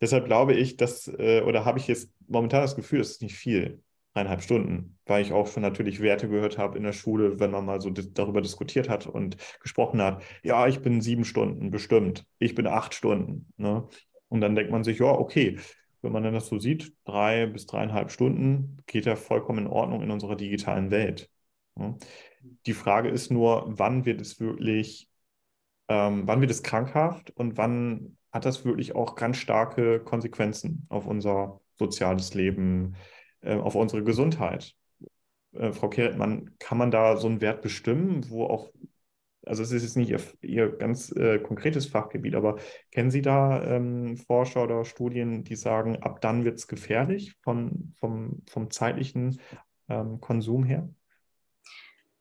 Deshalb glaube ich, dass, äh, oder habe ich jetzt momentan das Gefühl, es ist nicht viel dreieinhalb Stunden, weil ich auch schon natürlich Werte gehört habe in der Schule, wenn man mal so darüber diskutiert hat und gesprochen hat, ja, ich bin sieben Stunden bestimmt, ich bin acht Stunden. Ne? Und dann denkt man sich, ja, okay, wenn man das so sieht, drei bis dreieinhalb Stunden geht ja vollkommen in Ordnung in unserer digitalen Welt. Die Frage ist nur, wann wird es wirklich, ähm, wann wird es krankhaft und wann hat das wirklich auch ganz starke Konsequenzen auf unser soziales Leben, äh, auf unsere Gesundheit. Äh, Frau Keretmann, kann man da so einen Wert bestimmen, wo auch, also es ist jetzt nicht Ihr, Ihr ganz äh, konkretes Fachgebiet, aber kennen Sie da ähm, Forscher oder Studien, die sagen, ab dann wird es gefährlich von, vom, vom zeitlichen ähm, Konsum her?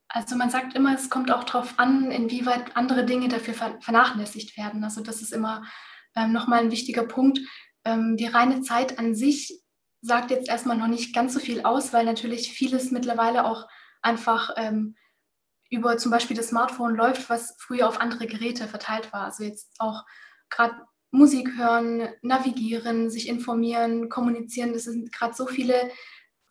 Also man sagt immer, es kommt auch darauf an, inwieweit andere Dinge dafür vernachlässigt werden. Also das ist immer ähm, nochmal ein wichtiger Punkt. Ähm, die reine Zeit an sich sagt jetzt erstmal noch nicht ganz so viel aus, weil natürlich vieles mittlerweile auch einfach ähm, über zum Beispiel das Smartphone läuft, was früher auf andere Geräte verteilt war. Also jetzt auch gerade Musik hören, navigieren, sich informieren, kommunizieren. Das sind gerade so viele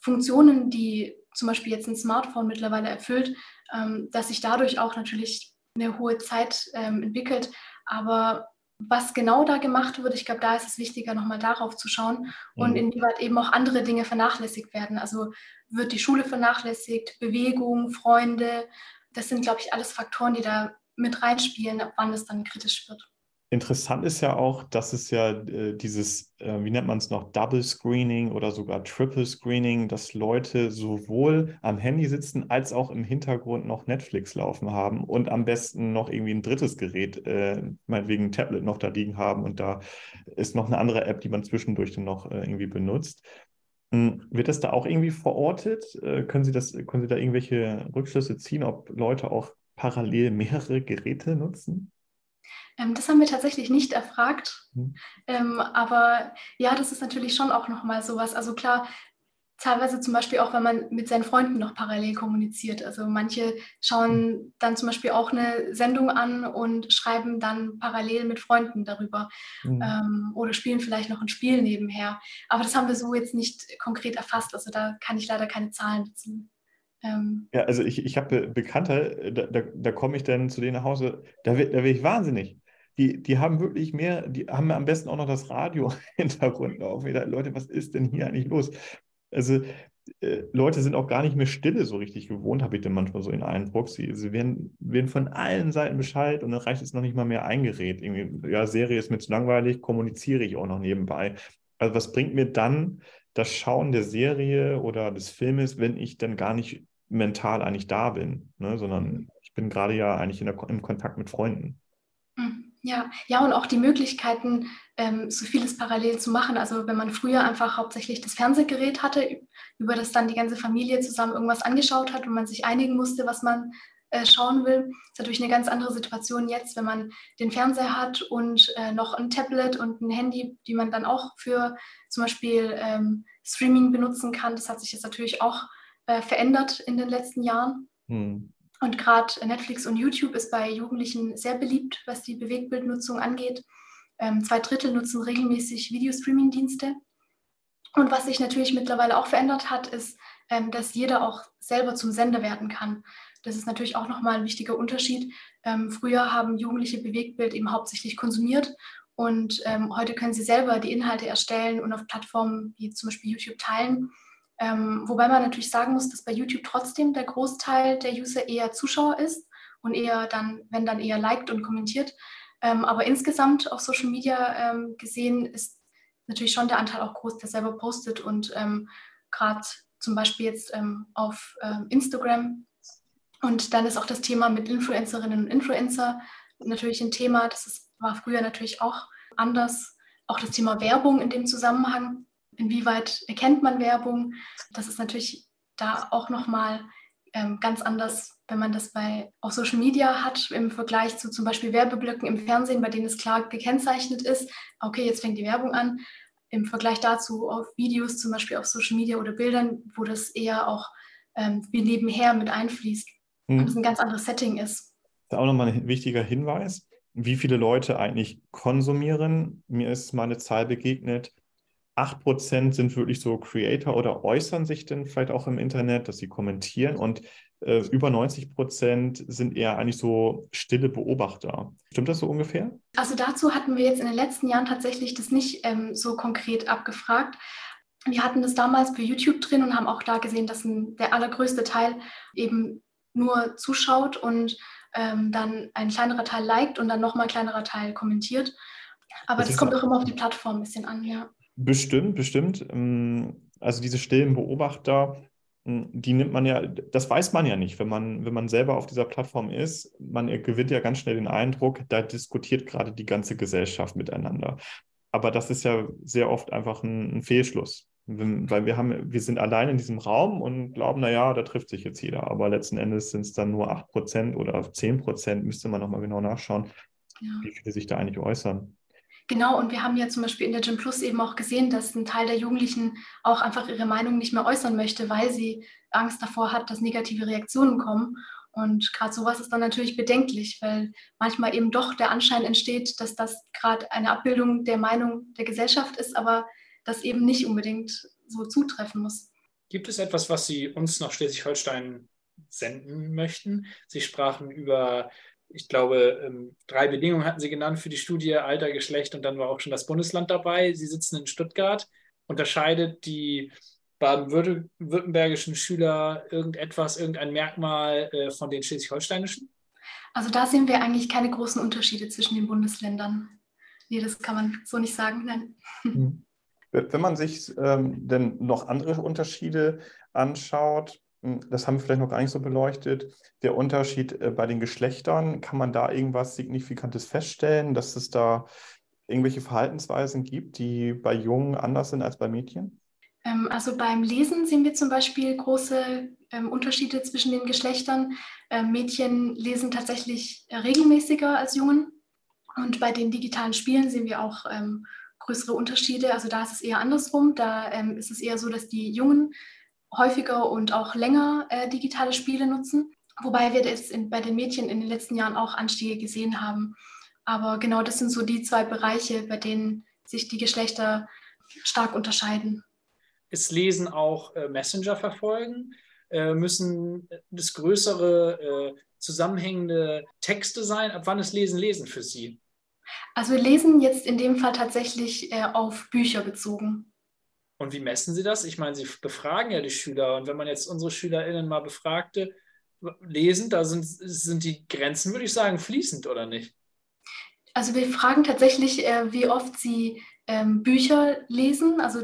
Funktionen, die zum Beispiel jetzt ein Smartphone mittlerweile erfüllt, ähm, dass sich dadurch auch natürlich eine hohe Zeit ähm, entwickelt. Aber was genau da gemacht wird, ich glaube, da ist es wichtiger, nochmal darauf zu schauen und mhm. inwieweit eben auch andere Dinge vernachlässigt werden. Also wird die Schule vernachlässigt, Bewegung, Freunde, das sind, glaube ich, alles Faktoren, die da mit reinspielen, ab wann es dann kritisch wird. Interessant ist ja auch, dass es ja äh, dieses, äh, wie nennt man es noch, Double Screening oder sogar Triple Screening, dass Leute sowohl am Handy sitzen als auch im Hintergrund noch Netflix laufen haben und am besten noch irgendwie ein drittes Gerät, äh, meinetwegen ein Tablet noch da liegen haben und da ist noch eine andere App, die man zwischendurch dann noch äh, irgendwie benutzt. Hm, wird das da auch irgendwie verortet? Äh, können Sie das, können Sie da irgendwelche Rückschlüsse ziehen, ob Leute auch parallel mehrere Geräte nutzen? Ähm, das haben wir tatsächlich nicht erfragt. Mhm. Aber ja, das ist natürlich schon auch nochmal sowas. Also klar, teilweise zum Beispiel auch, wenn man mit seinen Freunden noch parallel kommuniziert. Also manche schauen dann zum Beispiel auch eine Sendung an und schreiben dann parallel mit Freunden darüber mhm. ähm, oder spielen vielleicht noch ein Spiel nebenher. Aber das haben wir so jetzt nicht konkret erfasst. Also da kann ich leider keine Zahlen dazu ähm, ja, also ich, ich habe Bekannte, da, da, da komme ich dann zu denen nach Hause, da, da werde ich wahnsinnig die, die haben wirklich mehr, die haben am besten auch noch das Radio [LAUGHS] im Hintergrund auf. Leute, was ist denn hier eigentlich los? Also äh, Leute sind auch gar nicht mehr Stille so richtig gewohnt, habe ich dann manchmal so den Eindruck. Sie, sie werden, werden von allen Seiten Bescheid und dann reicht es noch nicht mal mehr eingerät. Irgendwie, ja, Serie ist mir zu langweilig, kommuniziere ich auch noch nebenbei. Also was bringt mir dann das Schauen der Serie oder des Filmes, wenn ich dann gar nicht mental eigentlich da bin, ne? sondern ich bin gerade ja eigentlich der, im Kontakt mit Freunden. Ja, ja, und auch die Möglichkeiten, ähm, so vieles parallel zu machen. Also wenn man früher einfach hauptsächlich das Fernsehgerät hatte, über das dann die ganze Familie zusammen irgendwas angeschaut hat und man sich einigen musste, was man äh, schauen will, ist natürlich eine ganz andere Situation jetzt, wenn man den Fernseher hat und äh, noch ein Tablet und ein Handy, die man dann auch für zum Beispiel ähm, Streaming benutzen kann. Das hat sich jetzt natürlich auch äh, verändert in den letzten Jahren. Hm. Und gerade Netflix und YouTube ist bei Jugendlichen sehr beliebt, was die Bewegbildnutzung angeht. Ähm, zwei Drittel nutzen regelmäßig Videostreaming-Dienste. Und was sich natürlich mittlerweile auch verändert hat, ist, ähm, dass jeder auch selber zum Sender werden kann. Das ist natürlich auch nochmal ein wichtiger Unterschied. Ähm, früher haben Jugendliche Bewegtbild eben hauptsächlich konsumiert und ähm, heute können sie selber die Inhalte erstellen und auf Plattformen wie zum Beispiel YouTube teilen. Ähm, wobei man natürlich sagen muss, dass bei YouTube trotzdem der Großteil der User eher Zuschauer ist und eher dann, wenn dann eher liked und kommentiert. Ähm, aber insgesamt auf Social Media ähm, gesehen ist natürlich schon der Anteil auch groß, der selber postet und ähm, gerade zum Beispiel jetzt ähm, auf ähm, Instagram. Und dann ist auch das Thema mit Influencerinnen und Influencer natürlich ein Thema. Das ist, war früher natürlich auch anders. Auch das Thema Werbung in dem Zusammenhang. Inwieweit erkennt man Werbung? Das ist natürlich da auch nochmal ähm, ganz anders, wenn man das bei auf Social Media hat, im Vergleich zu zum Beispiel Werbeblöcken im Fernsehen, bei denen es klar gekennzeichnet ist, okay, jetzt fängt die Werbung an, im Vergleich dazu auf Videos, zum Beispiel auf Social Media oder Bildern, wo das eher auch ähm, wie nebenher mit einfließt hm. und es ein ganz anderes Setting ist. Das ist auch nochmal ein wichtiger Hinweis, wie viele Leute eigentlich konsumieren. Mir ist mal eine Zahl begegnet, 8% sind wirklich so Creator oder äußern sich denn vielleicht auch im Internet, dass sie kommentieren und äh, über 90% sind eher eigentlich so stille Beobachter. Stimmt das so ungefähr? Also dazu hatten wir jetzt in den letzten Jahren tatsächlich das nicht ähm, so konkret abgefragt. Wir hatten das damals bei YouTube drin und haben auch da gesehen, dass ein, der allergrößte Teil eben nur zuschaut und ähm, dann ein kleinerer Teil liked und dann nochmal ein kleinerer Teil kommentiert. Aber das, das kommt auch immer auf die Plattform ein bisschen an, ja. Bestimmt, bestimmt. Ähm, also diese stillen Beobachter, hm, die nimmt man ja, das weiß man ja nicht, wenn man, wenn man selber auf dieser Plattform ist. Man gewinnt ja ganz schnell den Eindruck, da diskutiert gerade die ganze Gesellschaft miteinander. Aber das ist ja sehr oft einfach ein, ein Fehlschluss. Weil wir haben, wir sind allein in diesem Raum und glauben, naja, da trifft sich jetzt jeder. Aber letzten Endes sind es dann nur 8% oder 10%, müsste man nochmal genau nachschauen, ja. wie viele sich da eigentlich äußern. Genau, und wir haben ja zum Beispiel in der Gym Plus eben auch gesehen, dass ein Teil der Jugendlichen auch einfach ihre Meinung nicht mehr äußern möchte, weil sie Angst davor hat, dass negative Reaktionen kommen. Und gerade sowas ist dann natürlich bedenklich, weil manchmal eben doch der Anschein entsteht, dass das gerade eine Abbildung der Meinung der Gesellschaft ist, aber das eben nicht unbedingt so zutreffen muss. Gibt es etwas, was Sie uns nach Schleswig-Holstein senden möchten? Sie sprachen über ich glaube, ähm, drei Bedingungen hatten Sie genannt für die Studie, Alter, Geschlecht und dann war auch schon das Bundesland dabei. Sie sitzen in Stuttgart. Unterscheidet die baden-württembergischen Schüler irgendetwas, irgendein Merkmal äh, von den schleswig-holsteinischen? Also da sehen wir eigentlich keine großen Unterschiede zwischen den Bundesländern. Nee, das kann man so nicht sagen. Nein. Wenn man sich ähm, denn noch andere Unterschiede anschaut, das haben wir vielleicht noch gar nicht so beleuchtet. Der Unterschied äh, bei den Geschlechtern, kann man da irgendwas Signifikantes feststellen, dass es da irgendwelche Verhaltensweisen gibt, die bei Jungen anders sind als bei Mädchen? Ähm, also beim Lesen sehen wir zum Beispiel große ähm, Unterschiede zwischen den Geschlechtern. Ähm, Mädchen lesen tatsächlich regelmäßiger als Jungen. Und bei den digitalen Spielen sehen wir auch größere Unterschiede. Also da ist es eher andersrum. Da ist es eher so, dass die Jungen häufiger und auch länger äh, digitale Spiele nutzen. Wobei wir das in, bei den Mädchen in den letzten Jahren auch Anstiege gesehen haben. Aber genau das sind so die zwei Bereiche, bei denen sich die Geschlechter stark unterscheiden. Ist Lesen auch äh, Messenger verfolgen? Äh, müssen das größere äh, zusammenhängende Texte sein? Ab wann ist Lesen Lesen für Sie? Also wir lesen jetzt in dem Fall tatsächlich äh, auf Bücher bezogen. Und wie messen Sie das? Ich meine, Sie befragen ja die Schüler. Und wenn man jetzt unsere SchülerInnen mal befragte, lesen, da sind, sind die Grenzen, würde ich sagen, fließend, oder nicht? Also wir fragen tatsächlich, äh, wie oft sie ähm, Bücher lesen, also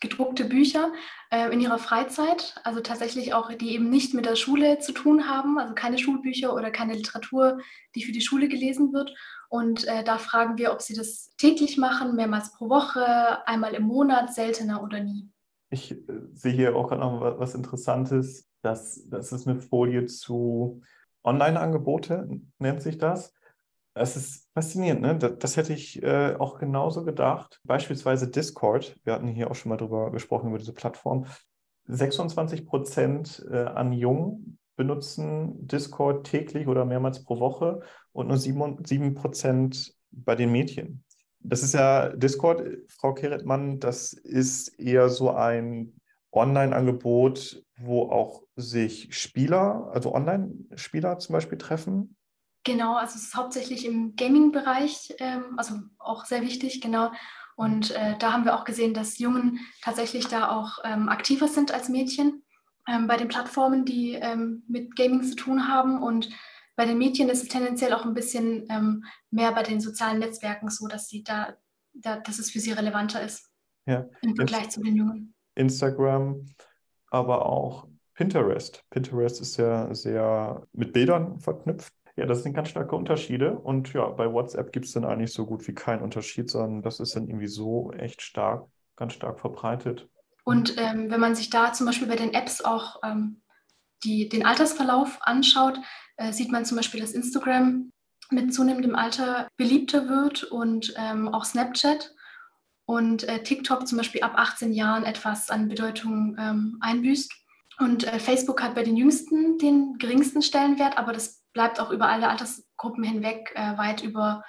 gedruckte Bücher äh, in ihrer Freizeit, also tatsächlich auch, die eben nicht mit der Schule zu tun haben, also keine Schulbücher oder keine Literatur, die für die Schule gelesen wird. Und äh, da fragen wir, ob sie das täglich machen, mehrmals pro Woche, einmal im Monat, seltener oder nie. Ich äh, sehe hier auch gerade noch was Interessantes. Das, das ist eine Folie zu Online-Angebote, nennt sich das. Es ist faszinierend, ne? Das, das hätte ich äh, auch genauso gedacht. Beispielsweise Discord, wir hatten hier auch schon mal drüber gesprochen, über diese Plattform. 26 Prozent äh, an Jungen benutzen Discord täglich oder mehrmals pro Woche und nur 7, 7 Prozent bei den Mädchen. Das ist ja Discord, Frau Keretmann, das ist eher so ein Online-Angebot, wo auch sich Spieler, also Online-Spieler zum Beispiel treffen. Genau, also es ist hauptsächlich im Gaming-Bereich, ähm, also auch sehr wichtig, genau. Und äh, da haben wir auch gesehen, dass Jungen tatsächlich da auch ähm, aktiver sind als Mädchen ähm, bei den Plattformen, die ähm, mit Gaming zu tun haben. Und bei den Mädchen ist es tendenziell auch ein bisschen ähm, mehr bei den sozialen Netzwerken so, dass sie da, da dass es für sie relevanter ist ja. im Vergleich Inst zu den Jungen. Instagram, aber auch Pinterest. Pinterest ist ja sehr mit Bildern verknüpft. Ja, das sind ganz starke Unterschiede. Und ja, bei WhatsApp gibt es dann eigentlich so gut wie keinen Unterschied, sondern das ist dann irgendwie so echt stark, ganz stark verbreitet. Und ähm, wenn man sich da zum Beispiel bei den Apps auch ähm, die, den Altersverlauf anschaut, äh, sieht man zum Beispiel, dass Instagram mit zunehmendem Alter beliebter wird und ähm, auch Snapchat und äh, TikTok zum Beispiel ab 18 Jahren etwas an Bedeutung ähm, einbüßt. Und äh, Facebook hat bei den Jüngsten den geringsten Stellenwert, aber das bleibt auch über alle Altersgruppen hinweg äh, weit über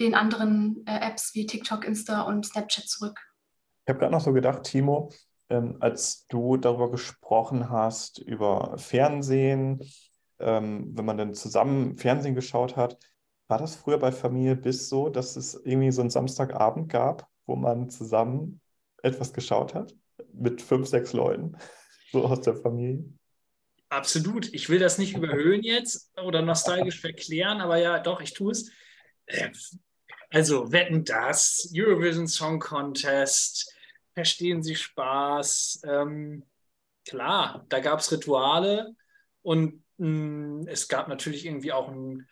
den anderen äh, Apps wie TikTok, Insta und Snapchat zurück. Ich habe gerade noch so gedacht, Timo, ähm, als du darüber gesprochen hast, über Fernsehen, ähm, wenn man dann zusammen Fernsehen geschaut hat, war das früher bei Familie bis so, dass es irgendwie so einen Samstagabend gab, wo man zusammen etwas geschaut hat? Mit fünf, sechs Leuten, [LAUGHS] so aus der Familie? Absolut. Ich will das nicht überhöhen jetzt oder nostalgisch verklären, aber ja, doch, ich tue es. Äh, also, wetten das, Eurovision Song Contest, verstehen Sie Spaß. Ähm, klar, da gab es Rituale und es gab natürlich irgendwie auch einen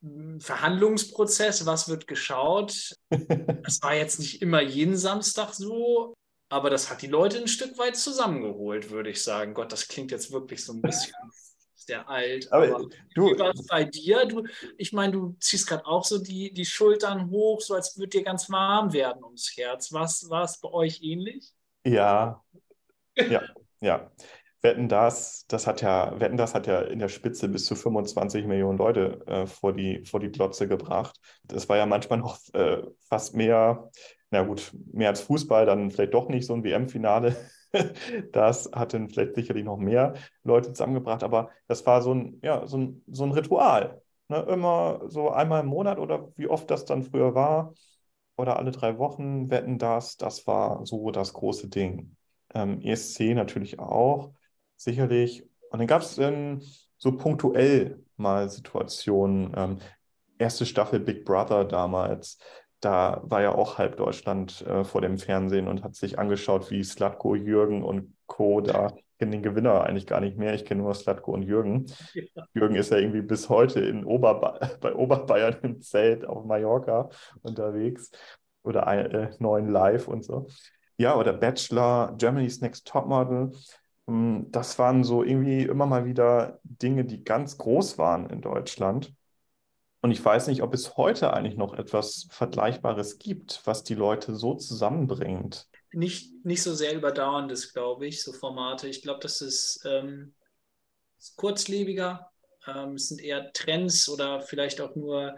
mm, Verhandlungsprozess, was wird geschaut. [LAUGHS] Das war jetzt nicht immer jeden Samstag so, aber das hat die Leute ein Stück weit zusammengeholt, würde ich sagen. Gott, das klingt jetzt wirklich so ein [LAUGHS] bisschen der alt. Aber, aber du, bei dir? Du, ich meine, du ziehst gerade auch so die, die Schultern hoch, so als würde dir ganz warm werden ums Herz. Was war es bei euch ähnlich? Ja, ja, ja. Wetten das, das hat ja, Wetten das hat ja in der Spitze bis zu 25 Millionen Leute äh, vor, die, vor die Glotze gebracht. Das war ja manchmal noch äh, fast mehr, na gut, mehr als Fußball, dann vielleicht doch nicht so ein WM-Finale [LAUGHS] das hat dann vielleicht sicherlich noch mehr Leute zusammengebracht, aber das war so ein, ja, so ein, so ein Ritual. Ne? Immer so einmal im Monat oder wie oft das dann früher war oder alle drei Wochen wetten das, das war so das große Ding. Ähm, ESC natürlich auch, sicherlich. Und dann gab es dann so punktuell mal Situationen. Ähm, erste Staffel Big Brother damals, da war ja auch halb Deutschland äh, vor dem Fernsehen und hat sich angeschaut, wie Slatko, Jürgen und Co. da, kenne den Gewinner eigentlich gar nicht mehr, ich kenne nur Slatko und Jürgen. Ja. Jürgen ist ja irgendwie bis heute in Oberba [LAUGHS] bei Oberbayern im Zelt auf Mallorca unterwegs oder äh, neuen Live und so. Ja, oder Bachelor, Germany's Next Topmodel. Hm, das waren so irgendwie immer mal wieder Dinge, die ganz groß waren in Deutschland. Und ich weiß nicht, ob es heute eigentlich noch etwas Vergleichbares gibt, was die Leute so zusammenbringt. Nicht, nicht so sehr überdauerndes, glaube ich, so Formate. Ich glaube, das ist, ähm, ist kurzlebiger. Ähm, es sind eher Trends oder vielleicht auch nur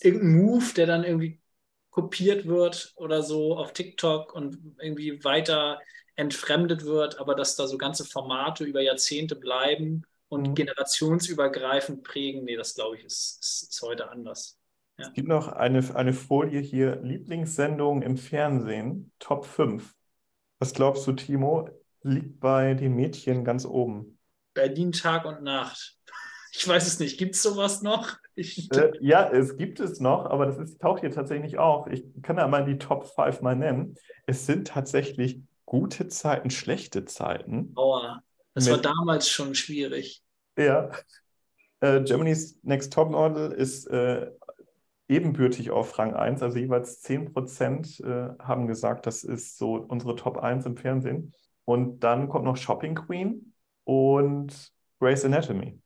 irgendein Move, der dann irgendwie kopiert wird oder so auf TikTok und irgendwie weiter entfremdet wird, aber dass da so ganze Formate über Jahrzehnte bleiben und mhm. generationsübergreifend prägen, nee, das glaube ich, ist, ist, ist heute anders. Ja. Es gibt noch eine, eine Folie hier, Lieblingssendung im Fernsehen, Top 5. Was glaubst du, Timo, liegt bei den Mädchen ganz oben? Berlin Tag und Nacht. [LAUGHS] Ich weiß es nicht. Gibt es sowas noch? Ich... Äh, ja, es gibt es noch, aber das ist, taucht hier tatsächlich auch. Ich kann ja mal die Top 5 mal nennen. Es sind tatsächlich gute Zeiten, schlechte Zeiten. Aua. Das mit, war damals schon schwierig. Ja. Äh, Germany's Next Top Model ist äh, ebenbürtig auf Rang 1, also jeweils 10% äh, haben gesagt, das ist so unsere Top 1 im Fernsehen. Und dann kommt noch Shopping Queen und Grey's Anatomy.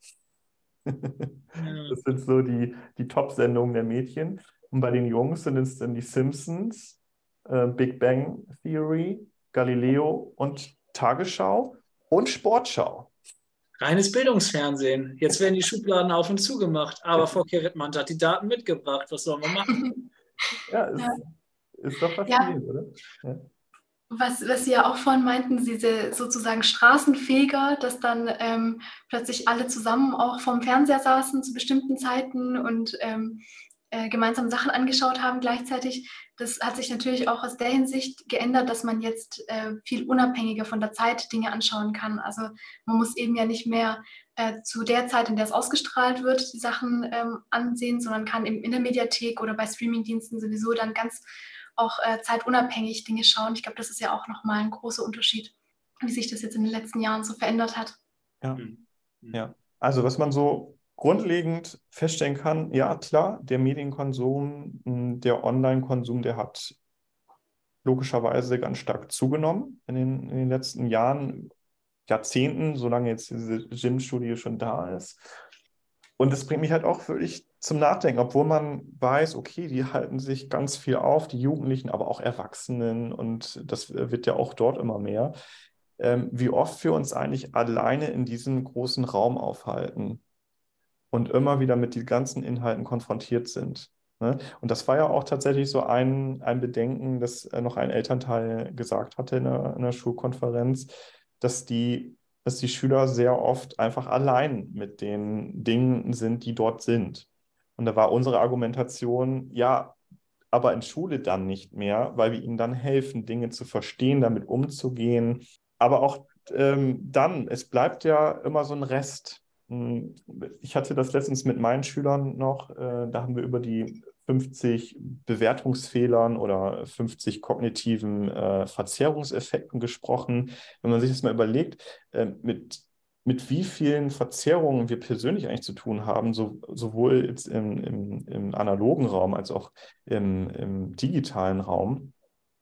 das sind so die, die Top-Sendungen der Mädchen. Und bei den Jungs sind es dann die Simpsons, äh, Big Bang Theory, Galileo und Tagesschau und Sportschau. Reines Bildungsfernsehen. Jetzt werden die Schubladen auf und zu gemacht. Aber Frau Keretmann hat die Daten mitgebracht. Was sollen wir machen? [LAUGHS] Ja, es, Ist doch faszinierend, ja. oder? Ja. Was, was Sie ja auch vorhin meinten, diese sozusagen Straßenfeger, dass dann ähm, plötzlich alle zusammen auch vorm Fernseher saßen zu bestimmten Zeiten und ähm, äh, gemeinsam Sachen angeschaut haben gleichzeitig. Das hat sich natürlich auch aus der Hinsicht geändert, dass man jetzt äh, viel unabhängiger von der Zeit Dinge anschauen kann. Also man muss eben ja nicht mehr äh, zu der Zeit, in der es ausgestrahlt wird, die Sachen ähm, ansehen, sondern kann eben in der Mediathek oder bei Streamingdiensten sowieso dann ganz auch äh, zeitunabhängig Dinge schauen. Ich glaube, das ist ja auch nochmal ein großer Unterschied, wie sich das jetzt in den letzten Jahren so verändert hat. Ja, mhm. ja. also was man so grundlegend feststellen kann, ja klar, der Medienkonsum, der Online-Konsum, der hat logischerweise ganz stark zugenommen in den, in den letzten Jahren, Jahrzehnten, solange jetzt diese Gym-Studie schon da ist. Und das bringt mich halt auch wirklich zum Nachdenken, obwohl man weiß, okay, die halten sich ganz viel auf, die Jugendlichen, aber auch Erwachsenen und das wird ja auch dort immer mehr, ähm, wie oft wir uns eigentlich alleine in diesem großen Raum aufhalten und immer wieder mit den ganzen Inhalten konfrontiert sind. Ne? Und das war ja auch tatsächlich so ein, ein Bedenken, das äh, noch ein Elternteil gesagt hatte in einer, in einer Schulkonferenz, dass die dass die Schüler sehr oft einfach allein mit den Dingen sind, die dort sind. Und da war unsere Argumentation, ja, aber in Schule dann nicht mehr, weil wir ihnen dann helfen, Dinge zu verstehen, damit umzugehen. Aber auch ähm, dann, es bleibt ja immer so ein Rest. Ich hatte das letztens mit meinen Schülern noch, äh, da haben wir über die 50 Bewertungsfehlern oder 50 kognitiven äh, Verzerrungseffekten gesprochen. Wenn man sich das mal überlegt, äh, mit, mit wie vielen Verzerrungen wir persönlich eigentlich zu tun haben, so, sowohl jetzt im, im, im analogen Raum als auch im, im digitalen Raum,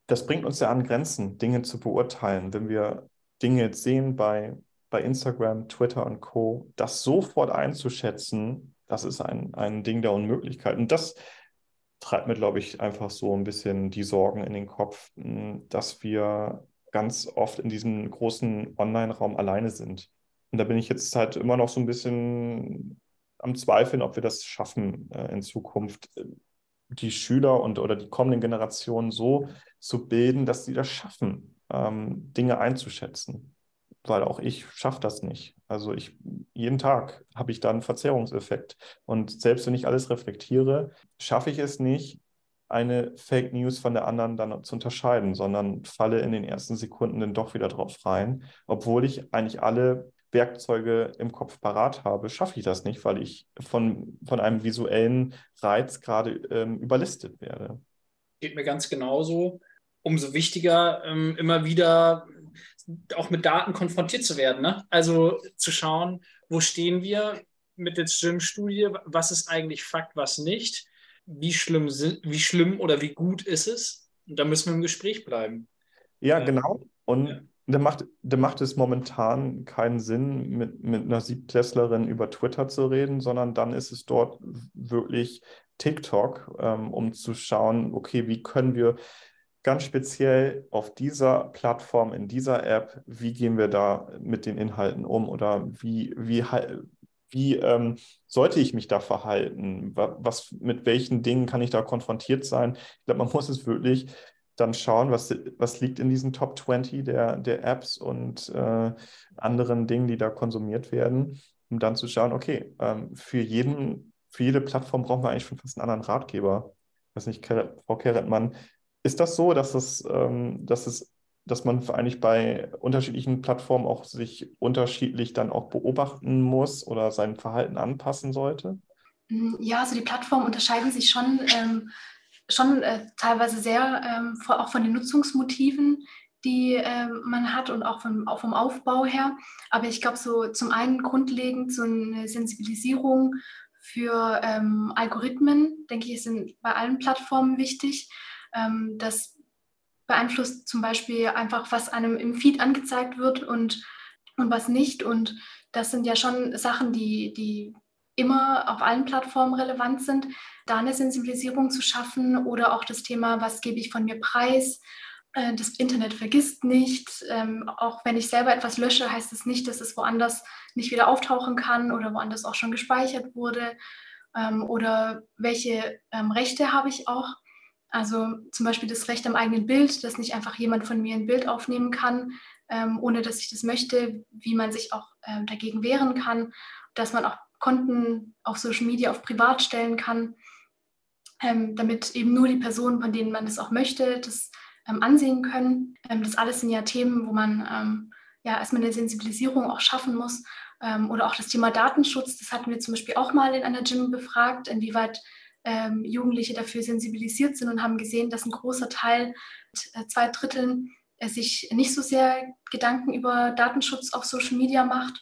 das bringt uns ja an Grenzen, Dinge zu beurteilen. Wenn wir Dinge jetzt sehen bei, bei Instagram, Twitter und Co., das sofort einzuschätzen, das ist ein, ein Ding der Unmöglichkeit. Und das treibt mir, glaube ich, einfach so ein bisschen die Sorgen in den Kopf, hm, dass wir ganz oft in diesem großen Online-Raum alleine sind. Und da bin ich jetzt halt immer noch so ein bisschen am Zweifeln, ob wir das schaffen, äh, in Zukunft äh, die Schüler und oder die kommenden Generationen so zu bilden, dass sie das schaffen, ähm, Dinge einzuschätzen weil auch ich schaffe das nicht. Also ich jeden Tag habe ich da einen Verzerrungseffekt und selbst wenn ich alles reflektiere, schaffe ich es nicht, eine Fake News von der anderen dann zu unterscheiden, sondern falle in den ersten Sekunden dann doch wieder drauf rein, obwohl ich eigentlich alle Werkzeuge im Kopf parat habe, schaffe ich das nicht, weil ich von, von einem visuellen Reiz gerade ähm, überlistet werde. Geht mir ganz genauso. Umso wichtiger, ähm, immer wieder auch mit Daten konfrontiert zu werden. Ne? Also zu schauen, wo stehen wir mit der Gym-Studie, was ist eigentlich Fakt, was nicht, wie schlimm, wie schlimm oder wie gut ist es. Und da müssen wir im Gespräch bleiben. Ja, genau. Und ja. da, macht, da macht es momentan keinen Sinn, mit, mit einer Siebtklässlerin über Twitter zu reden, sondern dann ist es dort wirklich TikTok, ähm, um zu schauen, okay, wie können wir ganz speziell auf dieser Plattform, in dieser App, wie gehen wir da mit den Inhalten um oder wie, wie, wie ähm, sollte ich mich da verhalten? Was, mit welchen Dingen kann ich da konfrontiert sein? Ich glaube, man muss es wirklich dann schauen, was, was liegt in diesen Top 20 der, der Apps und äh, anderen Dingen, die da konsumiert werden, um dann zu schauen, okay, ähm, für, jeden, für jede Plattform brauchen wir eigentlich schon fast einen anderen Ratgeber. Ich weiß nicht, Frau Keretmann, ist das so, dass es, ähm, dass es, dass man eigentlich bei unterschiedlichen Plattformen auch sich unterschiedlich dann auch beobachten muss oder sein Verhalten anpassen sollte? Mm, ja, also die Plattformen unterscheiden sich schon, ähm, schon äh, teilweise sehr, ähm, auch von den Nutzungsmotiven, die äh, man hat und auch vom, auch vom Aufbau her. Aber ich glaube, so zum einen grundlegend so eine Sensibilisierung für ähm, Algorithmen, denke ich, ist bei allen Plattformen wichtig. Ähm, das beeinflusst zum Beispiel einfach, was einem im Feed angezeigt wird und, und was nicht. Und das sind ja schon Sachen, die, die immer auf allen Plattformen relevant sind. Da eine Sensibilisierung zu schaffen oder auch das Thema, was gebe ich von mir preis? Äh, das Internet vergisst nicht. Ähm, auch wenn ich selber etwas lösche, heißt es das nicht, dass es woanders nicht wieder auftauchen kann oder woanders auch schon gespeichert wurde. Ähm, oder welche ähm, Rechte habe ich auch Also zum Beispiel das Recht am eigenen Bild, dass nicht einfach jemand von mir ein Bild aufnehmen kann, ähm, ohne dass ich das möchte, wie man sich auch ähm, dagegen wehren kann, dass man auch Konten auf Social Media auf privat stellen kann, ähm, damit eben nur die Personen, von denen man das auch möchte, das ähm, ansehen können. Ähm, das alles sind ja Themen, wo man ähm, ja erstmal eine Sensibilisierung auch schaffen muss. oder auch das Thema Datenschutz, das hatten wir zum Beispiel auch mal in einer Gym befragt, inwieweit ähm, Jugendliche dafür sensibilisiert sind und haben gesehen, dass ein großer Teil, äh, zwei Dritteln, äh, sich nicht so sehr Gedanken über Datenschutz auf Social Media macht.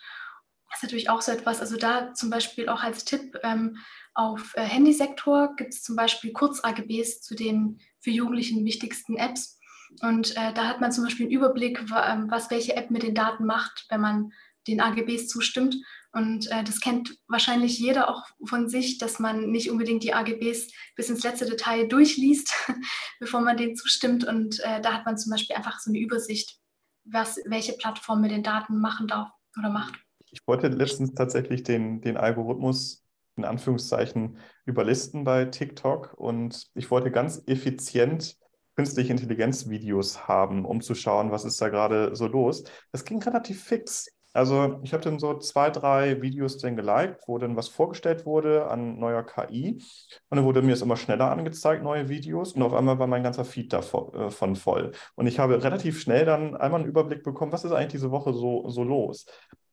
Das ist natürlich auch so etwas, also da zum Beispiel auch als Tipp ähm, auf äh, Handysektor gibt es zum Beispiel Kurz-AGBs zu den für Jugendlichen wichtigsten Apps. Und äh, da hat man zum Beispiel einen Überblick, ähm, was welche App mit den Daten macht, wenn man den AGBs zustimmt. Und äh, das kennt wahrscheinlich jeder auch von sich, dass man nicht unbedingt die AGBs bis ins letzte Detail durchliest, [LAUGHS] bevor man denen zustimmt. Und äh, da hat man zum Beispiel einfach so eine Übersicht, was, welche Plattform mit den Daten machen darf oder macht. Ich wollte letztens tatsächlich den, den Algorithmus in Anführungszeichen überlisten bei TikTok und ich wollte ganz effizient künstliche Intelligenz-Videos haben, um zu schauen, was ist da gerade so los. Das ging relativ fix. Also ich habe dann so zwei, drei Videos dann geliked, wo dann was vorgestellt wurde an neuer KI. Und dann wurde mir es immer schneller angezeigt, neue Videos. Und auf einmal war mein ganzer Feed davon äh, voll. Und ich habe relativ schnell dann einmal einen Überblick bekommen, was ist eigentlich diese Woche so, so los.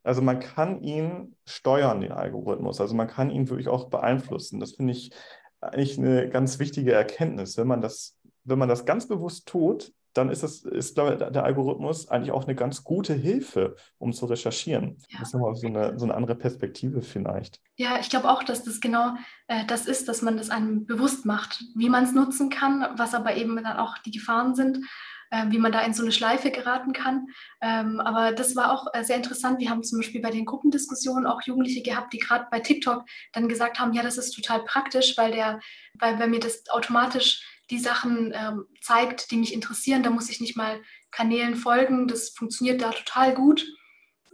Also man kann ihn steuern, den Algorithmus. Also man kann ihn wirklich auch beeinflussen. Das finde ich eigentlich eine ganz wichtige Erkenntnis. Wenn man das, wenn man das ganz bewusst tut, dann ist, es, ist der Algorithmus eigentlich auch eine ganz gute Hilfe, um zu recherchieren. Ja. Das ist nochmal so eine, so eine andere Perspektive vielleicht. Ja, ich glaube auch, dass das genau äh, das ist, dass man das einem bewusst macht, wie man es nutzen kann, was aber eben dann auch die Gefahren sind. Äh, wie man da in so eine Schleife geraten kann. Ähm, aber das war auch äh, sehr interessant. Wir haben zum Beispiel bei den Gruppendiskussionen auch Jugendliche gehabt, die gerade bei TikTok dann gesagt haben, ja, das ist total praktisch, weil der, weil, weil mir das automatisch die Sachen ähm, zeigt, die mich interessieren. Da muss ich nicht mal Kanälen folgen. Das funktioniert da total gut.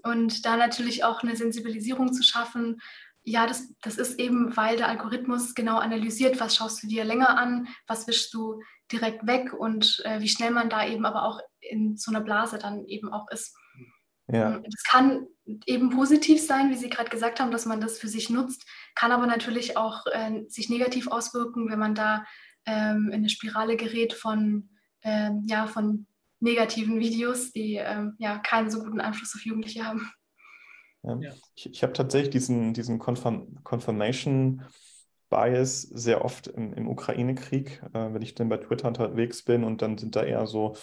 Und da natürlich auch eine Sensibilisierung zu schaffen. Ja, das, das ist eben, weil der Algorithmus genau analysiert, was schaust du dir länger an, was wischst du direkt weg und äh, wie schnell man da eben aber auch in so einer Blase dann eben auch ist. Ja. Das kann eben positiv sein, wie Sie gerade gesagt haben, dass man das für sich nutzt, kann aber natürlich auch äh, sich negativ auswirken, wenn man da ähm, in eine Spirale gerät von, ähm, ja, von negativen Videos, die ähm, ja keinen so guten Einfluss auf Jugendliche haben. Ja. Ich, ich habe tatsächlich diesen, diesen Confirm Confirmation Bias sehr oft im, im Ukraine-Krieg, äh, wenn ich dann bei Twitter unterwegs bin und dann sind da eher so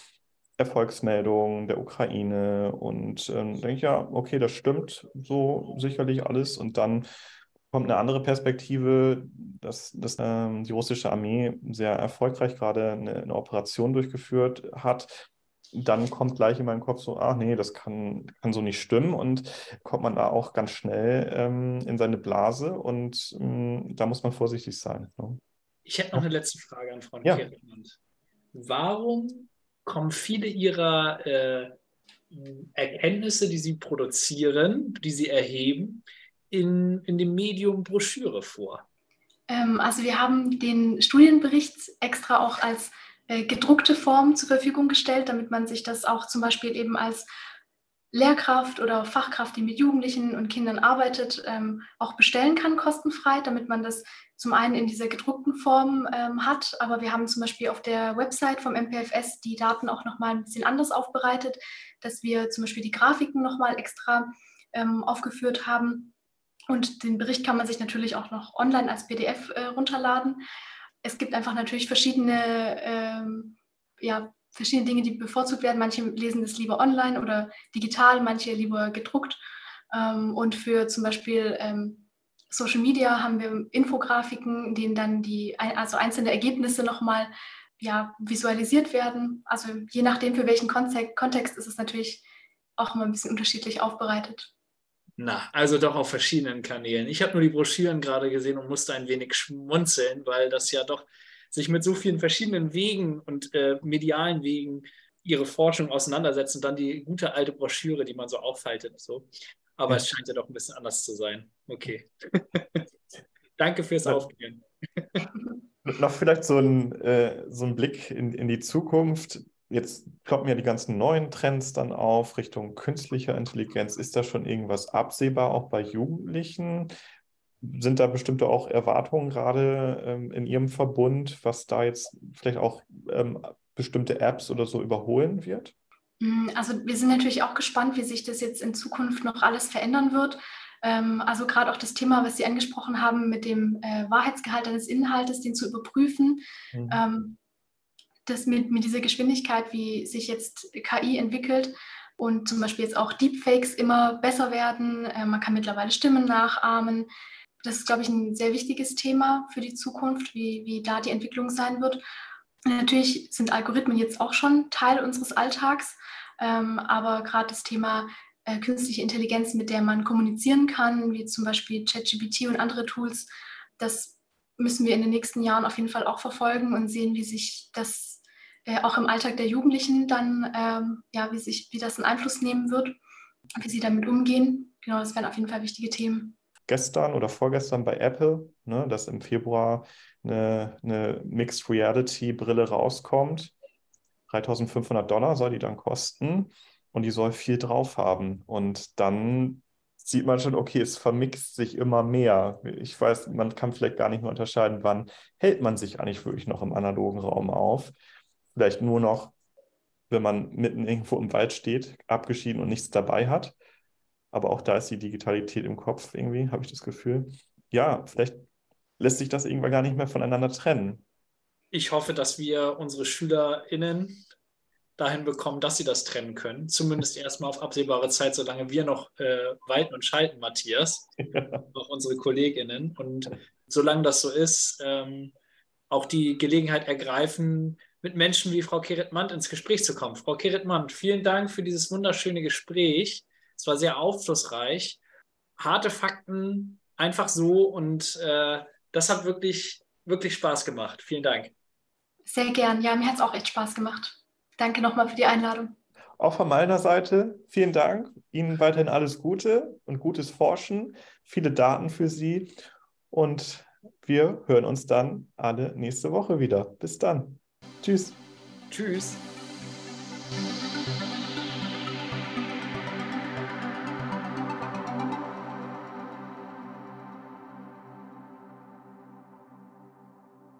Erfolgsmeldungen der Ukraine und ähm, denke ich, ja, okay, das stimmt so sicherlich alles und dann kommt eine andere Perspektive, dass, dass ähm, die russische Armee sehr erfolgreich gerade eine, eine, Operation durchgeführt hat. Dann kommt gleich in meinen Kopf so, ach nee, das kann, kann so nicht stimmen und kommt man da auch ganz schnell ähm, in seine Blase und ähm, da muss man vorsichtig sein. Ne? Ich hätte noch eine letzte Frage an Frau ja. Warum kommen viele Ihrer äh, Erkenntnisse, die Sie produzieren, die Sie erheben, in, in dem Medium Broschüre vor? Ähm, also wir haben den Studienbericht extra auch als äh, gedruckte Form zur Verfügung gestellt, damit man sich das auch zum Beispiel eben als Lehrkraft oder Fachkraft, die mit Jugendlichen und Kindern arbeitet, ähm, auch bestellen kann, kostenfrei, damit man das zum einen in dieser gedruckten Form ähm, hat. Aber wir haben zum Beispiel auf der Website vom MPFS die Daten auch nochmal ein bisschen anders aufbereitet, dass wir zum Beispiel die Grafiken nochmal extra ähm, aufgeführt haben und den Bericht kann man sich natürlich auch noch online als PDF äh, runterladen. Es gibt einfach natürlich verschiedene, ähm, ja, verschiedene Dinge, die bevorzugt werden. Manche lesen das lieber online oder digital, manche lieber gedruckt. Ähm, und für zum Beispiel ähm, Social Media haben wir Infografiken, in denen dann die also einzelne Ergebnisse nochmal ja, visualisiert werden. Also je nachdem, für welchen Kontext ist es natürlich auch immer ein bisschen unterschiedlich aufbereitet. Na, also doch auf verschiedenen Kanälen. Ich habe nur die Broschüren gerade gesehen und musste ein wenig schmunzeln, weil das ja doch sich mit so vielen verschiedenen Wegen und äh, medialen Wegen ihre Forschung auseinandersetzt und dann die gute alte Broschüre, die man so aufhaltet. So. Aber ja. es scheint ja doch ein bisschen anders zu sein. Okay. [LAUGHS] Danke fürs Aufklären. [LAUGHS] Noch vielleicht so ein, äh, so ein Blick in, in die Zukunft. Jetzt kloppen ja die ganzen neuen Trends dann auf Richtung künstlicher Intelligenz. Ist da schon irgendwas absehbar, auch bei Jugendlichen? Sind da bestimmte auch Erwartungen gerade ähm, in Ihrem Verbund, was da jetzt vielleicht auch ähm, bestimmte Apps oder so überholen wird? Mm, also wir sind natürlich auch gespannt, wie sich das jetzt in Zukunft noch alles verändern wird. Ähm, also gerade auch das Thema, was Sie angesprochen haben, mit dem äh, Wahrheitsgehalt eines Inhaltes, den zu überprüfen. Mhm. Ähm, das mit, mit dieser Geschwindigkeit, wie sich jetzt KI entwickelt und zum Beispiel jetzt auch Deepfakes immer besser werden. Äh, man kann mittlerweile Stimmen nachahmen. Das ist, glaube ich, ein sehr wichtiges Thema für die Zukunft, wie, wie da die Entwicklung sein wird. Natürlich sind Algorithmen jetzt auch schon Teil unseres Alltags, ähm, aber gerade das Thema äh, künstliche Intelligenz, mit der man kommunizieren kann, wie zum Beispiel ChatGPT und andere Tools, das müssen wir in den nächsten Jahren auf jeden Fall auch verfolgen und sehen, wie sich das äh, auch im Alltag der Jugendlichen dann, ähm, ja, wie, sich, wie das einen Einfluss nehmen wird, wie sie damit umgehen. Genau, das wären auf jeden Fall wichtige Themen. Gestern oder vorgestern bei Apple, ne, dass im Februar eine, eine Mixed Reality Brille rauskommt. 3500 Dollar soll die dann kosten und die soll viel drauf haben. Und dann sieht man schon, okay, es vermixt sich immer mehr. Ich weiß, man kann vielleicht gar nicht mehr unterscheiden, wann hält man sich eigentlich wirklich noch im analogen Raum auf. Vielleicht nur noch, wenn man mitten irgendwo im Wald steht, abgeschieden und nichts dabei hat. Aber auch da ist die Digitalität im Kopf irgendwie, habe ich das Gefühl. Ja, vielleicht lässt sich das irgendwann gar nicht mehr voneinander trennen. Ich hoffe, dass wir unsere SchülerInnen dahin bekommen, dass sie das trennen können. Zumindest erstmal auf absehbare Zeit, solange wir noch äh, walten und schalten, Matthias, [LAUGHS] auch unsere KollegInnen. Und solange das so ist, ähm, auch die Gelegenheit ergreifen, mit Menschen wie Frau Kerit-Mand ins Gespräch zu kommen. Frau Kerit-Mand, vielen Dank für dieses wunderschöne Gespräch. Es war sehr aufschlussreich. Harte Fakten, einfach so und äh, das hat wirklich, wirklich Spaß gemacht. Vielen Dank. Sehr gern. Ja, mir hat es auch echt Spaß gemacht. Danke nochmal für die Einladung. Auch von meiner Seite vielen Dank. Ihnen weiterhin alles Gute und gutes Forschen, viele Daten für Sie und wir hören uns dann alle nächste Woche wieder. Bis dann. Tschüss. Tschüss.